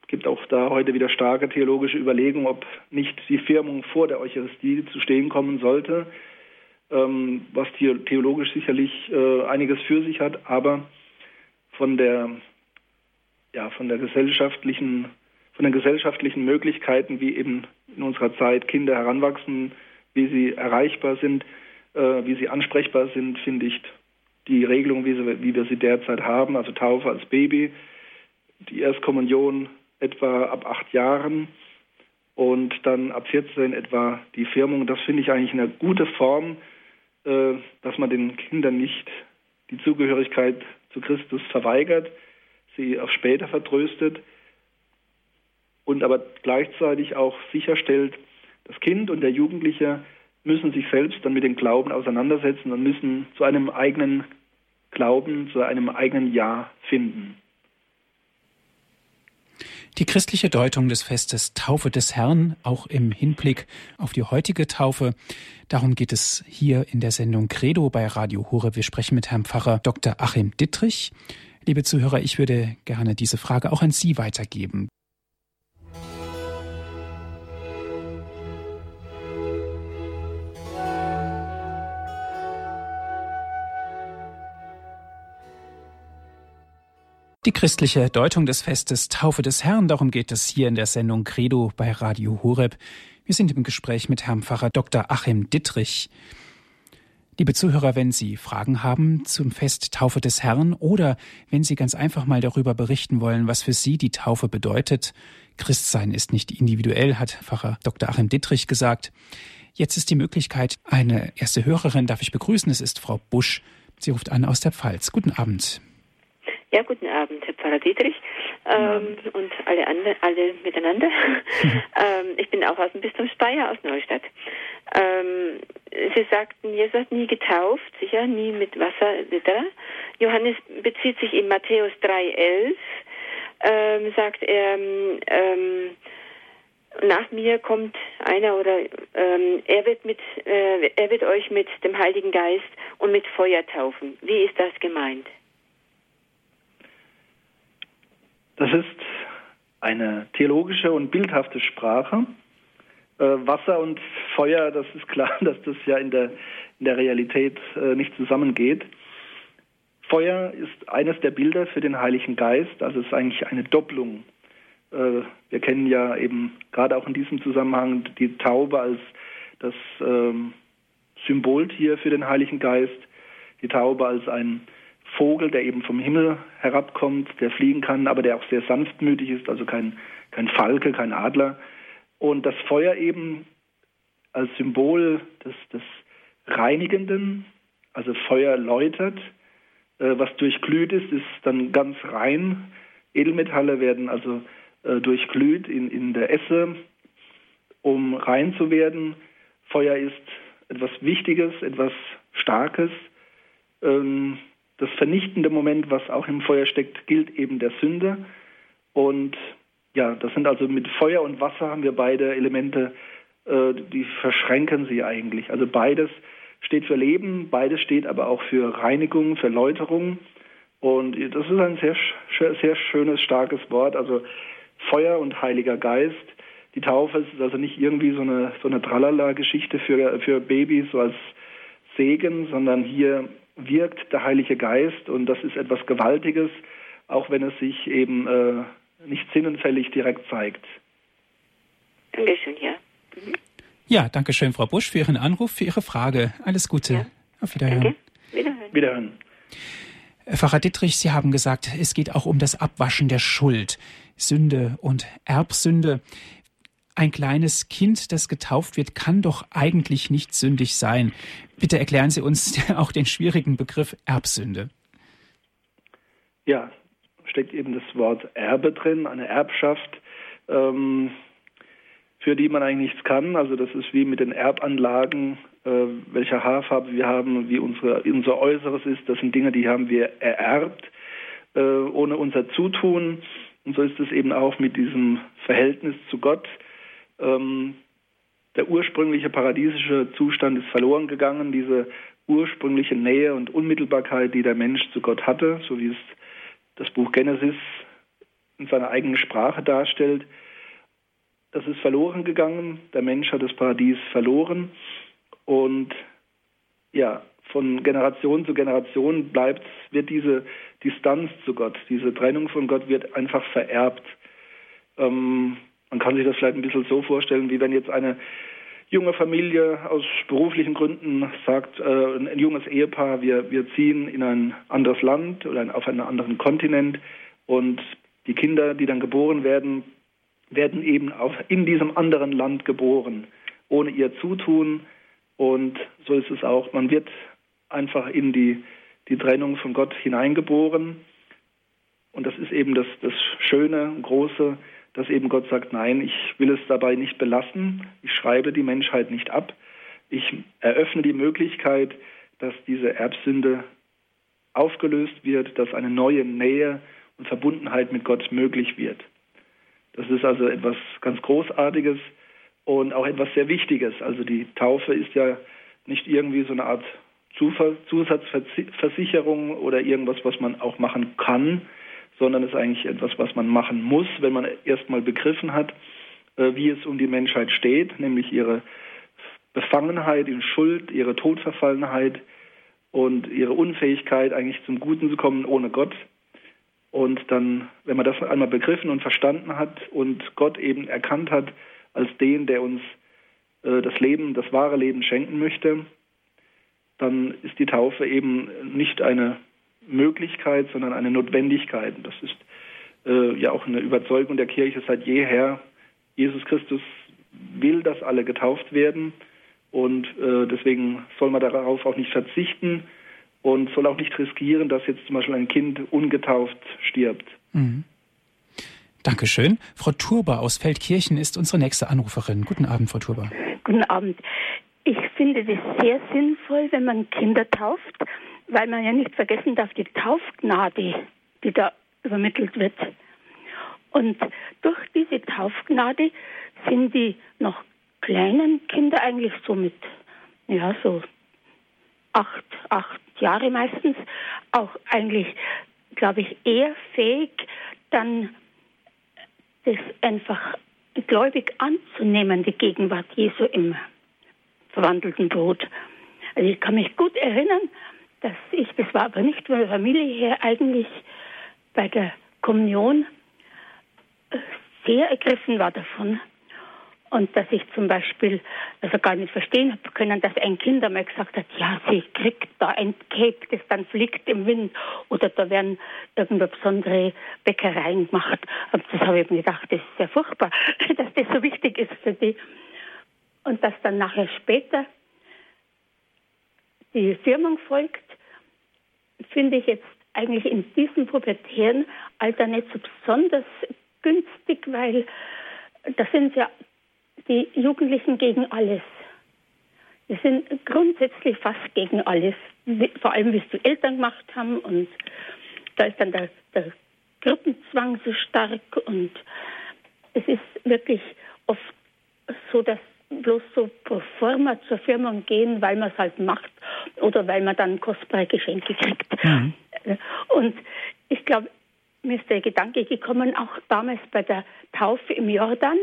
Es gibt auch da heute wieder starke theologische Überlegungen, ob nicht die Firmung vor der Eucharistie zu stehen kommen sollte, ähm, was theologisch sicherlich äh, einiges für sich hat, aber von der, ja, von der gesellschaftlichen, von den gesellschaftlichen Möglichkeiten, wie eben in unserer Zeit Kinder heranwachsen, wie sie erreichbar sind, äh, wie sie ansprechbar sind, finde ich die Regelung, wie, sie, wie wir sie derzeit haben, also Taufe als Baby, die Erstkommunion etwa ab acht Jahren und dann ab 14 etwa die Firmung. Das finde ich eigentlich eine gute Form, äh, dass man den Kindern nicht die Zugehörigkeit zu Christus verweigert, sie auf später vertröstet und aber gleichzeitig auch sicherstellt, das Kind und der Jugendliche müssen sich selbst dann mit dem Glauben auseinandersetzen und müssen zu einem eigenen Glauben, zu einem eigenen Ja finden. Die christliche Deutung des Festes Taufe des Herrn, auch im Hinblick auf die heutige Taufe. Darum geht es hier in der Sendung Credo bei Radio Hure. Wir sprechen mit Herrn Pfarrer Dr. Achim Dittrich. Liebe Zuhörer, ich würde gerne diese Frage auch an Sie weitergeben. Die christliche Deutung des Festes Taufe des Herrn, darum geht es hier in der Sendung Credo bei Radio Horeb. Wir sind im Gespräch mit Herrn Pfarrer Dr. Achim Dittrich. Liebe Zuhörer, wenn Sie Fragen haben zum Fest Taufe des Herrn oder wenn Sie ganz einfach mal darüber berichten wollen, was für Sie die Taufe bedeutet, Christsein ist nicht individuell, hat Pfarrer Dr. Achim Dittrich gesagt. Jetzt ist die Möglichkeit, eine erste Hörerin darf ich begrüßen, es ist Frau Busch. Sie ruft an aus der Pfalz. Guten Abend. Ja, guten Abend, Herr Pfarrer Dietrich ähm, und alle, andere, alle miteinander. ähm, ich bin auch aus dem Bistum Speyer, aus Neustadt. Ähm, Sie sagten, Jesus hat nie getauft, sicher, nie mit Wasser etc. Johannes bezieht sich in Matthäus 3,11, ähm, sagt er, ähm, nach mir kommt einer oder ähm, er wird mit äh, er wird euch mit dem Heiligen Geist und mit Feuer taufen. Wie ist das gemeint? Das ist eine theologische und bildhafte Sprache. Äh, Wasser und Feuer, das ist klar, dass das ja in der, in der Realität äh, nicht zusammengeht. Feuer ist eines der Bilder für den Heiligen Geist, also ist eigentlich eine Doppelung. Äh, wir kennen ja eben gerade auch in diesem Zusammenhang die Taube als das ähm, Symboltier für den Heiligen Geist, die Taube als ein Vogel, der eben vom Himmel herabkommt, der fliegen kann, aber der auch sehr sanftmütig ist, also kein, kein Falke, kein Adler. Und das Feuer eben als Symbol des, des Reinigenden, also Feuer läutert, äh, was durchglüht ist, ist dann ganz rein. Edelmetalle werden also äh, durchglüht in, in der Esse, um rein zu werden. Feuer ist etwas Wichtiges, etwas Starkes. Ähm, das vernichtende Moment, was auch im Feuer steckt, gilt eben der Sünde. Und ja, das sind also mit Feuer und Wasser haben wir beide Elemente, äh, die verschränken sie eigentlich. Also beides steht für Leben, beides steht aber auch für Reinigung, für Läuterung. Und das ist ein sehr, sehr schönes, starkes Wort. Also Feuer und Heiliger Geist. Die Taufe ist also nicht irgendwie so eine, so eine Tralala-Geschichte für, für Babys, so als Segen, sondern hier wirkt der Heilige Geist und das ist etwas Gewaltiges, auch wenn es sich eben äh, nicht sinnenfällig direkt zeigt. Dankeschön, ja. Mhm. Ja, danke schön, Frau Busch, für Ihren Anruf, für Ihre Frage. Alles Gute. Ja. Auf Wiederhören. Danke. Wiederhören. Wiederhören. Pfarrer Dittrich, Sie haben gesagt, es geht auch um das Abwaschen der Schuld, Sünde und Erbsünde. Ein kleines Kind, das getauft wird, kann doch eigentlich nicht sündig sein. Bitte erklären Sie uns auch den schwierigen Begriff Erbsünde. Ja, steckt eben das Wort Erbe drin, eine Erbschaft. Ähm, für die man eigentlich nichts kann. Also das ist wie mit den Erbanlagen, äh, welche Haarfarbe wir haben, wie unsere, unser Äußeres ist. Das sind Dinge, die haben wir ererbt, äh, ohne unser Zutun. Und so ist es eben auch mit diesem Verhältnis zu Gott. Ähm, der ursprüngliche paradiesische Zustand ist verloren gegangen, diese ursprüngliche Nähe und Unmittelbarkeit, die der Mensch zu Gott hatte, so wie es das Buch Genesis in seiner eigenen Sprache darstellt das ist verloren gegangen. Der Mensch hat das Paradies verloren. Und ja, von Generation zu Generation bleibt, wird diese Distanz zu Gott, diese Trennung von Gott wird einfach vererbt. Ähm, man kann sich das vielleicht ein bisschen so vorstellen, wie wenn jetzt eine junge Familie aus beruflichen Gründen sagt, äh, ein junges Ehepaar, wir, wir ziehen in ein anderes Land oder auf einen anderen Kontinent und die Kinder, die dann geboren werden, werden eben auf, in diesem anderen Land geboren, ohne ihr Zutun. Und so ist es auch. Man wird einfach in die, die Trennung von Gott hineingeboren. Und das ist eben das, das Schöne, Große, dass eben Gott sagt, nein, ich will es dabei nicht belassen. Ich schreibe die Menschheit nicht ab. Ich eröffne die Möglichkeit, dass diese Erbsünde aufgelöst wird, dass eine neue Nähe und Verbundenheit mit Gott möglich wird. Das ist also etwas ganz Großartiges und auch etwas sehr Wichtiges. Also die Taufe ist ja nicht irgendwie so eine Art Zusatzversicherung oder irgendwas, was man auch machen kann, sondern ist eigentlich etwas, was man machen muss, wenn man erstmal begriffen hat, äh, wie es um die Menschheit steht, nämlich ihre Befangenheit in Schuld, ihre Todverfallenheit und ihre Unfähigkeit, eigentlich zum Guten zu kommen ohne Gott. Und dann, wenn man das einmal begriffen und verstanden hat und Gott eben erkannt hat als den, der uns äh, das Leben, das wahre Leben schenken möchte, dann ist die Taufe eben nicht eine Möglichkeit, sondern eine Notwendigkeit. Das ist äh, ja auch eine Überzeugung der Kirche seit jeher. Jesus Christus will, dass alle getauft werden und äh, deswegen soll man darauf auch nicht verzichten und soll auch nicht riskieren, dass jetzt zum Beispiel ein Kind ungetauft stirbt. Mhm. Dankeschön. Frau Turba aus Feldkirchen ist unsere nächste Anruferin. Guten Abend, Frau Turba. Guten Abend. Ich finde das sehr sinnvoll, wenn man Kinder tauft, weil man ja nicht vergessen darf, die Taufgnade, die da übermittelt wird. Und durch diese Taufgnade sind die noch kleinen Kinder eigentlich so mit, ja, so acht, acht Jahre meistens, auch eigentlich, glaube ich, eher fähig, dann das einfach gläubig anzunehmen, die Gegenwart Jesu im verwandelten Brot. Also ich kann mich gut erinnern, dass ich, das war aber nicht von der Familie her, eigentlich bei der Kommunion äh, sehr ergriffen war davon Und dass ich zum Beispiel also gar nicht verstehen habe können, dass ein Kind einmal gesagt hat, ja, sie kriegt da ein Cake, das dann fliegt im Wind oder da werden irgendwo besondere Bäckereien gemacht. Und das habe ich mir gedacht, das ist sehr furchtbar, dass das so wichtig ist für die. Und dass dann nachher später die Firmung folgt, finde ich jetzt eigentlich in diesem pubertären Alter nicht so besonders günstig, weil da sind ja die Jugendlichen gegen alles. Die sind grundsätzlich fast gegen alles, vor allem wie es die Eltern gemacht haben und da ist dann der, der Gruppenzwang so stark und es ist wirklich oft so, dass bloß so pro forma zur Firma gehen, weil man es halt macht oder weil man dann kostbare Geschenke kriegt. Mhm. Und ich glaube, mir ist der Gedanke gekommen, auch damals bei der Taufe im Jordan,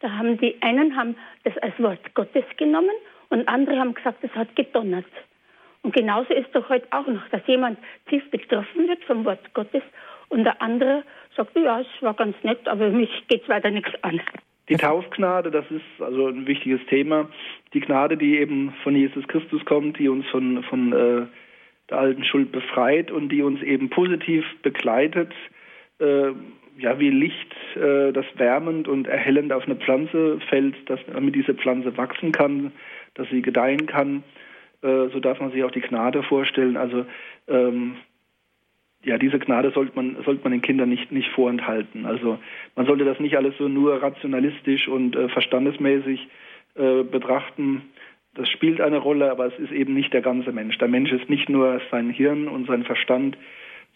da haben die einen haben das als Wort Gottes genommen und andere haben gesagt, es hat gedonnert. Und genauso ist doch heute auch noch, dass jemand tief betroffen wird vom Wort Gottes und der andere sagt, ja, es war ganz nett, aber mich geht es weiter nichts an. Die Taufgnade, das ist also ein wichtiges Thema. Die Gnade, die eben von Jesus Christus kommt, die uns von, von äh, der alten Schuld befreit und die uns eben positiv begleitet, äh, ja, wie Licht, äh, das wärmend und erhellend auf eine Pflanze fällt, dass, damit diese Pflanze wachsen kann, dass sie gedeihen kann. Äh, so darf man sich auch die Gnade vorstellen. Also ähm, ja, diese Gnade sollte man, sollte man den Kindern nicht, nicht vorenthalten. Also man sollte das nicht alles so nur rationalistisch und äh, verstandesmäßig äh, betrachten. Das spielt eine Rolle, aber es ist eben nicht der ganze Mensch. Der Mensch ist nicht nur sein Hirn und sein Verstand,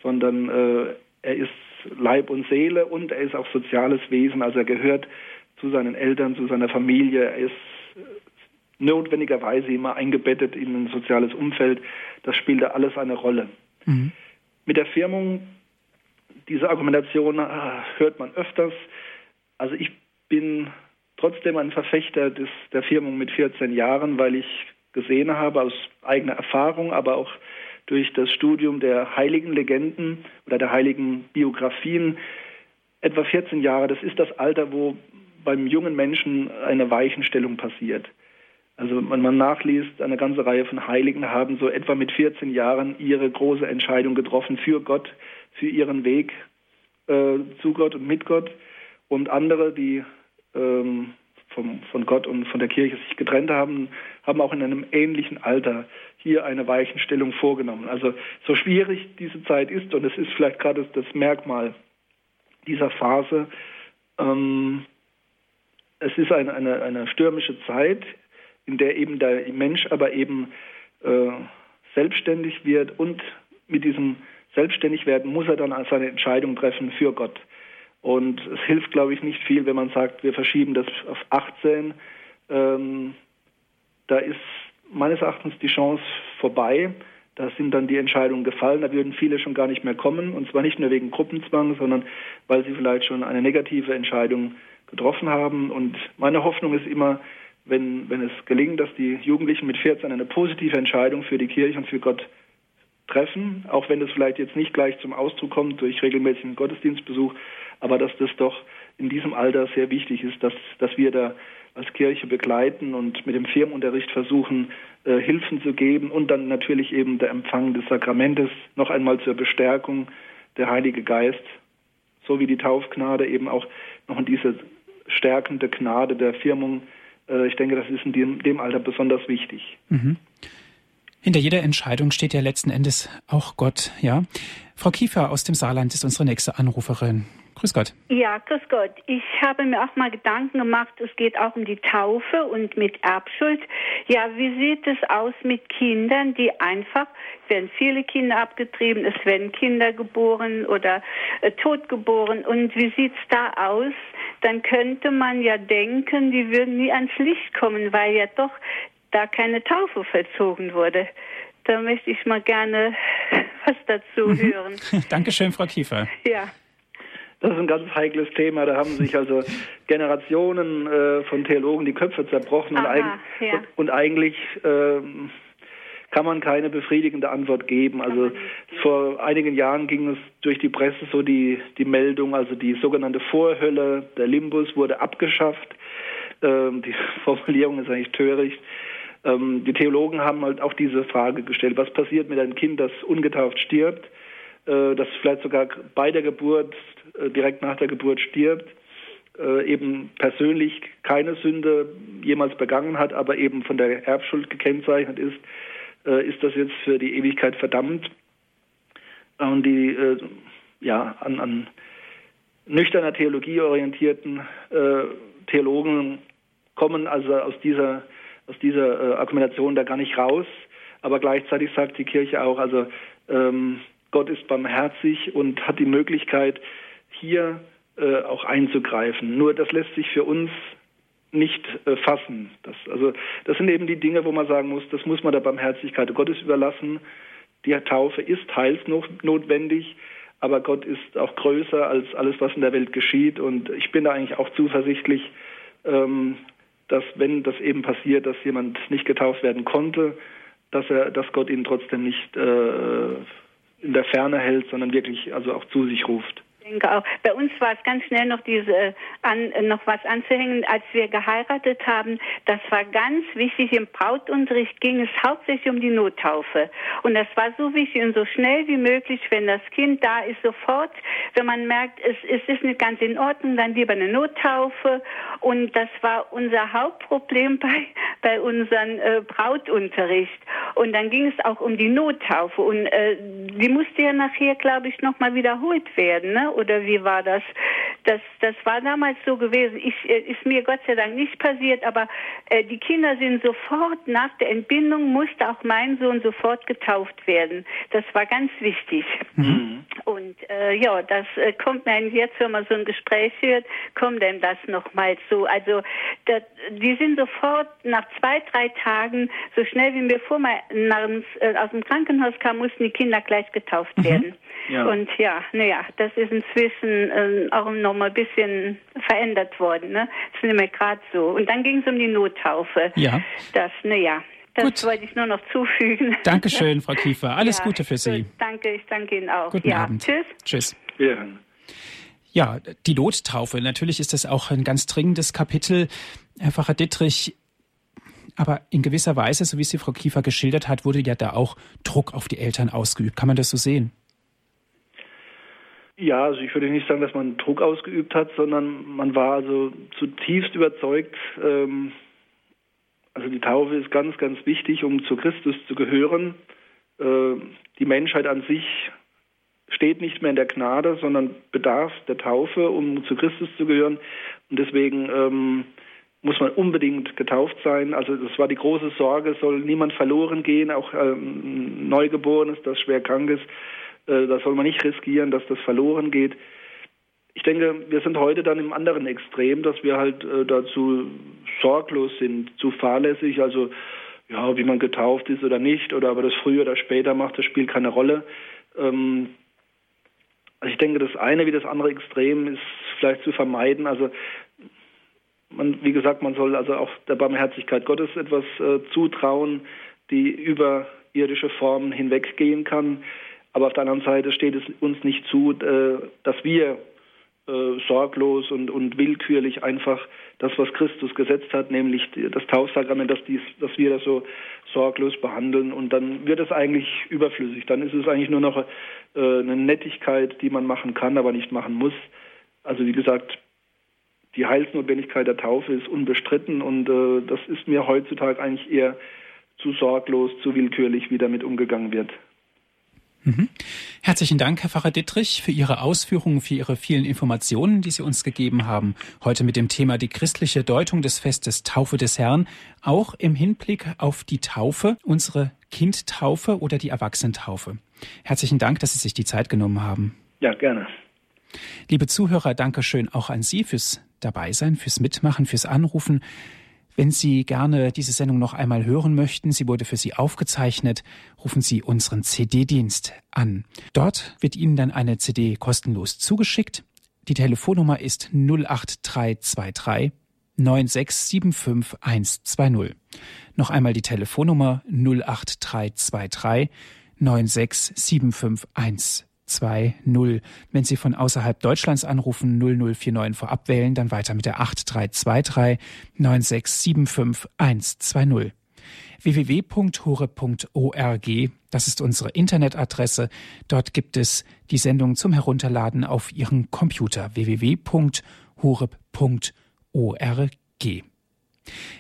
sondern äh, er ist Leib und Seele und er ist auch soziales Wesen. Also er gehört zu seinen Eltern, zu seiner Familie. Er ist notwendigerweise immer eingebettet in ein soziales Umfeld. Das spielt da alles eine Rolle. Mhm. Mit der Firmung, diese Argumentation äh, hört man öfters. Also ich bin trotzdem ein Verfechter des, der Firmung mit 14 Jahren, weil ich gesehen habe aus eigener Erfahrung, aber auch durch das Studium der heiligen Legenden oder der heiligen Biografien, etwa 14 Jahre, das ist das Alter, wo beim jungen Menschen eine Weichenstellung passiert. Also wenn man nachliest, eine ganze Reihe von Heiligen haben so etwa mit 14 Jahren ihre große Entscheidung getroffen für Gott, für ihren Weg äh, zu Gott und mit Gott. Und andere, die ähm, vom, von Gott und von der Kirche sich getrennt haben, haben auch in einem ähnlichen Alter hier eine Weichenstellung vorgenommen. Also so schwierig diese Zeit ist, und es ist vielleicht gerade das, das Merkmal dieser Phase, ähm, es ist eine, eine, eine stürmische Zeit, in der eben der Mensch aber eben äh, selbstständig wird und mit diesem Selbstständigwerden muss er dann seine Entscheidung treffen für Gott. Und es hilft, glaube ich, nicht viel, wenn man sagt, wir verschieben das auf 18. Ähm, da ist meines Erachtens die Chance vorbei. Da sind dann die Entscheidungen gefallen. Da würden viele schon gar nicht mehr kommen. Und zwar nicht nur wegen Gruppenzwang, sondern weil sie vielleicht schon eine negative Entscheidung getroffen haben. Und meine Hoffnung ist immer, wenn, wenn es gelingt, dass die Jugendlichen mit 14 eine positive Entscheidung für die Kirche und für Gott treffen, auch wenn das vielleicht jetzt nicht gleich zum Ausdruck kommt durch regelmäßigen Gottesdienstbesuch, aber dass das doch in diesem Alter sehr wichtig ist, dass, dass wir da als Kirche begleiten und mit dem Firmenunterricht versuchen, äh, Hilfen zu geben und dann natürlich eben der Empfang des Sakramentes noch einmal zur Bestärkung der Heilige Geist, so wie die Taufgnade eben auch noch in diese stärkende Gnade der Firmung äh, ich denke, das ist in dem, dem Alter besonders wichtig. Mhm. Hinter jeder Entscheidung steht ja letzten Endes auch Gott, ja. Frau Kiefer aus dem Saarland ist unsere nächste Anruferin. Grüß Gott. Ja, grüß Gott. Ich habe mir auch mal Gedanken gemacht, es geht auch um die Taufe und mit Erbschuld. Ja, wie sieht es aus mit Kindern, die einfach, werden viele Kinder abgetrieben, es werden Kinder geboren oder äh, totgeboren. Und wie sieht es da aus? Dann könnte man ja denken, die würden nie ans Licht kommen, weil ja doch da keine Taufe vollzogen wurde. Da möchte ich mal gerne was dazu mhm. hören. Dankeschön, Frau Kiefer. Ja. Das ist ein ganz heikles Thema. Da haben sich also Generationen äh, von Theologen die Köpfe zerbrochen Aha, und, eig ja. und, eigentlich äh, kann man keine befriedigende Antwort geben. Also vor einigen Jahren ging es durch die Presse so die, die Meldung, also die sogenannte Vorhölle, der Limbus wurde abgeschafft. Ähm, die Formulierung ist eigentlich töricht. Ähm, die Theologen haben halt auch diese Frage gestellt, was passiert mit einem Kind, das ungetauft stirbt, äh, das vielleicht sogar bei der Geburt, äh, direkt nach der Geburt stirbt, äh, eben persönlich keine Sünde jemals begangen hat, aber eben von der Erbschuld gekennzeichnet ist, ist das jetzt für die Ewigkeit verdammt? Und die ja, an, an nüchterner Theologie orientierten Theologen kommen also aus dieser aus dieser Argumentation da gar nicht raus. Aber gleichzeitig sagt die Kirche auch, also ähm, Gott ist barmherzig und hat die Möglichkeit, hier äh, auch einzugreifen. Nur das lässt sich für uns nicht äh, fassen. Das, also das sind eben die Dinge, wo man sagen muss, das muss man der Barmherzigkeit Gottes überlassen. Die Taufe ist heilsnotwendig, aber Gott ist auch größer als alles, was in der Welt geschieht. Und ich bin da eigentlich auch zuversichtlich, ähm, dass wenn das eben passiert, dass jemand nicht getauft werden konnte, dass er, dass Gott ihn trotzdem nicht äh, in der Ferne hält, sondern wirklich also auch zu sich ruft denke auch. Bei uns war es ganz schnell noch diese an, noch was anzuhängen, als wir geheiratet haben. Das war ganz wichtig. Im Brautunterricht ging es hauptsächlich um die Nottaufe. Und das war so wichtig und so schnell wie möglich, wenn das Kind da ist, sofort, wenn man merkt, es, es ist nicht ganz in Ordnung, dann lieber eine Nottaufe. Und das war unser Hauptproblem bei, bei unserem äh, Brautunterricht. Und dann ging es auch um die Nottaufe. Und äh, die musste ja nachher, glaube ich, nochmal wiederholt werden. Ne? Oder wie war das? Das, das war damals so gewesen. Ich, äh, ist mir Gott sei Dank nicht passiert, aber äh, die Kinder sind sofort nach der Entbindung musste auch mein Sohn sofort getauft werden. Das war ganz wichtig. Mhm. Und äh, ja, das äh, kommt mir jetzt, wenn man so ein Gespräch hört, kommt denn das nochmal so. Also das, die sind sofort nach zwei, drei Tagen, so schnell wie wir vor mal nach, äh, aus dem Krankenhaus kamen, mussten die Kinder gleich getauft mhm. Ja. Und ja, naja, das ist inzwischen äh, auch nochmal ein bisschen verändert worden. Ne? Das ist nicht mehr gerade so. Und dann ging es um die Nottaufe. Ja. Das, naja, das Gut. wollte ich nur noch zufügen. Dankeschön, Frau Kiefer. Alles ja, Gute für Sie. Gut, danke, ich danke Ihnen auch. Guten ja. Abend. Tschüss. Tschüss. Ja. ja, die Nottaufe. Natürlich ist das auch ein ganz dringendes Kapitel. Herr Pfarrer Dittrich, aber in gewisser Weise, so wie es die Frau Kiefer geschildert hat, wurde ja da auch Druck auf die Eltern ausgeübt. Kann man das so sehen? Ja, also ich würde nicht sagen, dass man Druck ausgeübt hat, sondern man war also zutiefst überzeugt, ähm, also die Taufe ist ganz, ganz wichtig, um zu Christus zu gehören. Äh, die Menschheit an sich steht nicht mehr in der Gnade, sondern bedarf der Taufe, um zu Christus zu gehören. Und deswegen ähm, muss man unbedingt getauft sein. Also das war die große Sorge, soll niemand verloren gehen, auch ähm, Neugeborenes, das schwer krank ist das soll man nicht riskieren, dass das verloren geht. Ich denke, wir sind heute dann im anderen Extrem, dass wir halt äh, dazu sorglos sind, zu fahrlässig, also ja, wie man getauft ist oder nicht, oder aber das früher oder später macht, das spielt keine Rolle. Ähm, also ich denke, das eine wie das andere Extrem ist vielleicht zu vermeiden. Also man, wie gesagt, man soll also auch der Barmherzigkeit Gottes etwas äh, zutrauen, die über irdische Formen hinweggehen kann. Aber auf der anderen Seite steht es uns nicht zu, äh, dass wir äh, sorglos und, und willkürlich einfach das, was Christus gesetzt hat, nämlich das Taufsakrament, dass, dies, dass wir das so sorglos behandeln und dann wird es eigentlich überflüssig. Dann ist es eigentlich nur noch äh, eine Nettigkeit, die man machen kann, aber nicht machen muss. Also wie gesagt, die Heilsnotwendigkeit der Taufe ist unbestritten und das ist mir heutzutage eigentlich eher zu sorglos, zu willkürlich, wie damit umgegangen wird. Mhm. Herzlichen Dank, Herr Pfarrer Dittrich, für Ihre Ausführungen, für Ihre vielen Informationen, die Sie uns gegeben haben. Heute mit dem Thema die christliche Deutung des Festes Taufe des Herrn, auch im Hinblick auf die Taufe, unsere Kindtaufe oder die Erwachsenentaufe. Herzlichen Dank, dass Sie sich die Zeit genommen haben. Ja, gerne. Liebe Zuhörer, danke schön auch an Sie fürs Dabeisein, fürs Mitmachen, fürs Anrufen. Wenn Sie gerne diese Sendung noch einmal hören möchten, sie wurde für Sie aufgezeichnet, rufen Sie unseren CD-Dienst an. Dort wird Ihnen dann eine CD kostenlos zugeschickt. Die Telefonnummer ist 08323 9675120. Noch einmal die Telefonnummer 08323 9675120. 120. Wenn Sie von außerhalb Deutschlands anrufen, 0049 vorab wählen, dann weiter mit der 8323 9675 120 www.hure.org. Das ist unsere Internetadresse. Dort gibt es die Sendung zum Herunterladen auf Ihren Computer www.hure.org.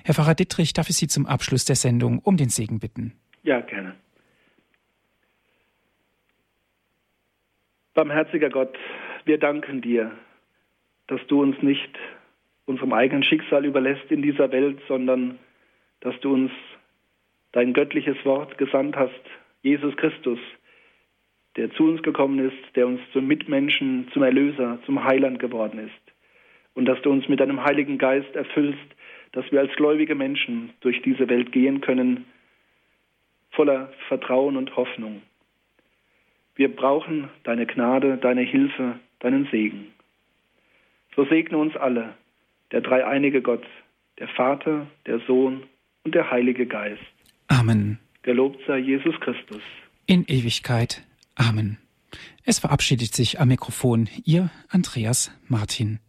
Herr Pfarrer Dittrich, darf ich Sie zum Abschluss der Sendung um den Segen bitten? Ja, gerne. Barmherziger Gott, wir danken dir, dass du uns nicht unserem eigenen Schicksal überlässt in dieser Welt, sondern dass du uns dein göttliches Wort gesandt hast, Jesus Christus, der zu uns gekommen ist, der uns zum Mitmenschen, zum Erlöser, zum Heiland geworden ist. Und dass du uns mit deinem Heiligen Geist erfüllst, dass wir als gläubige Menschen durch diese Welt gehen können, voller Vertrauen und Hoffnung. Wir brauchen deine Gnade, deine Hilfe, deinen Segen. So segne uns alle, der dreieinige Gott, der Vater, der Sohn und der Heilige Geist. Amen. Gelobt sei Jesus Christus. In Ewigkeit. Amen. Es verabschiedet sich am Mikrofon Ihr Andreas Martin.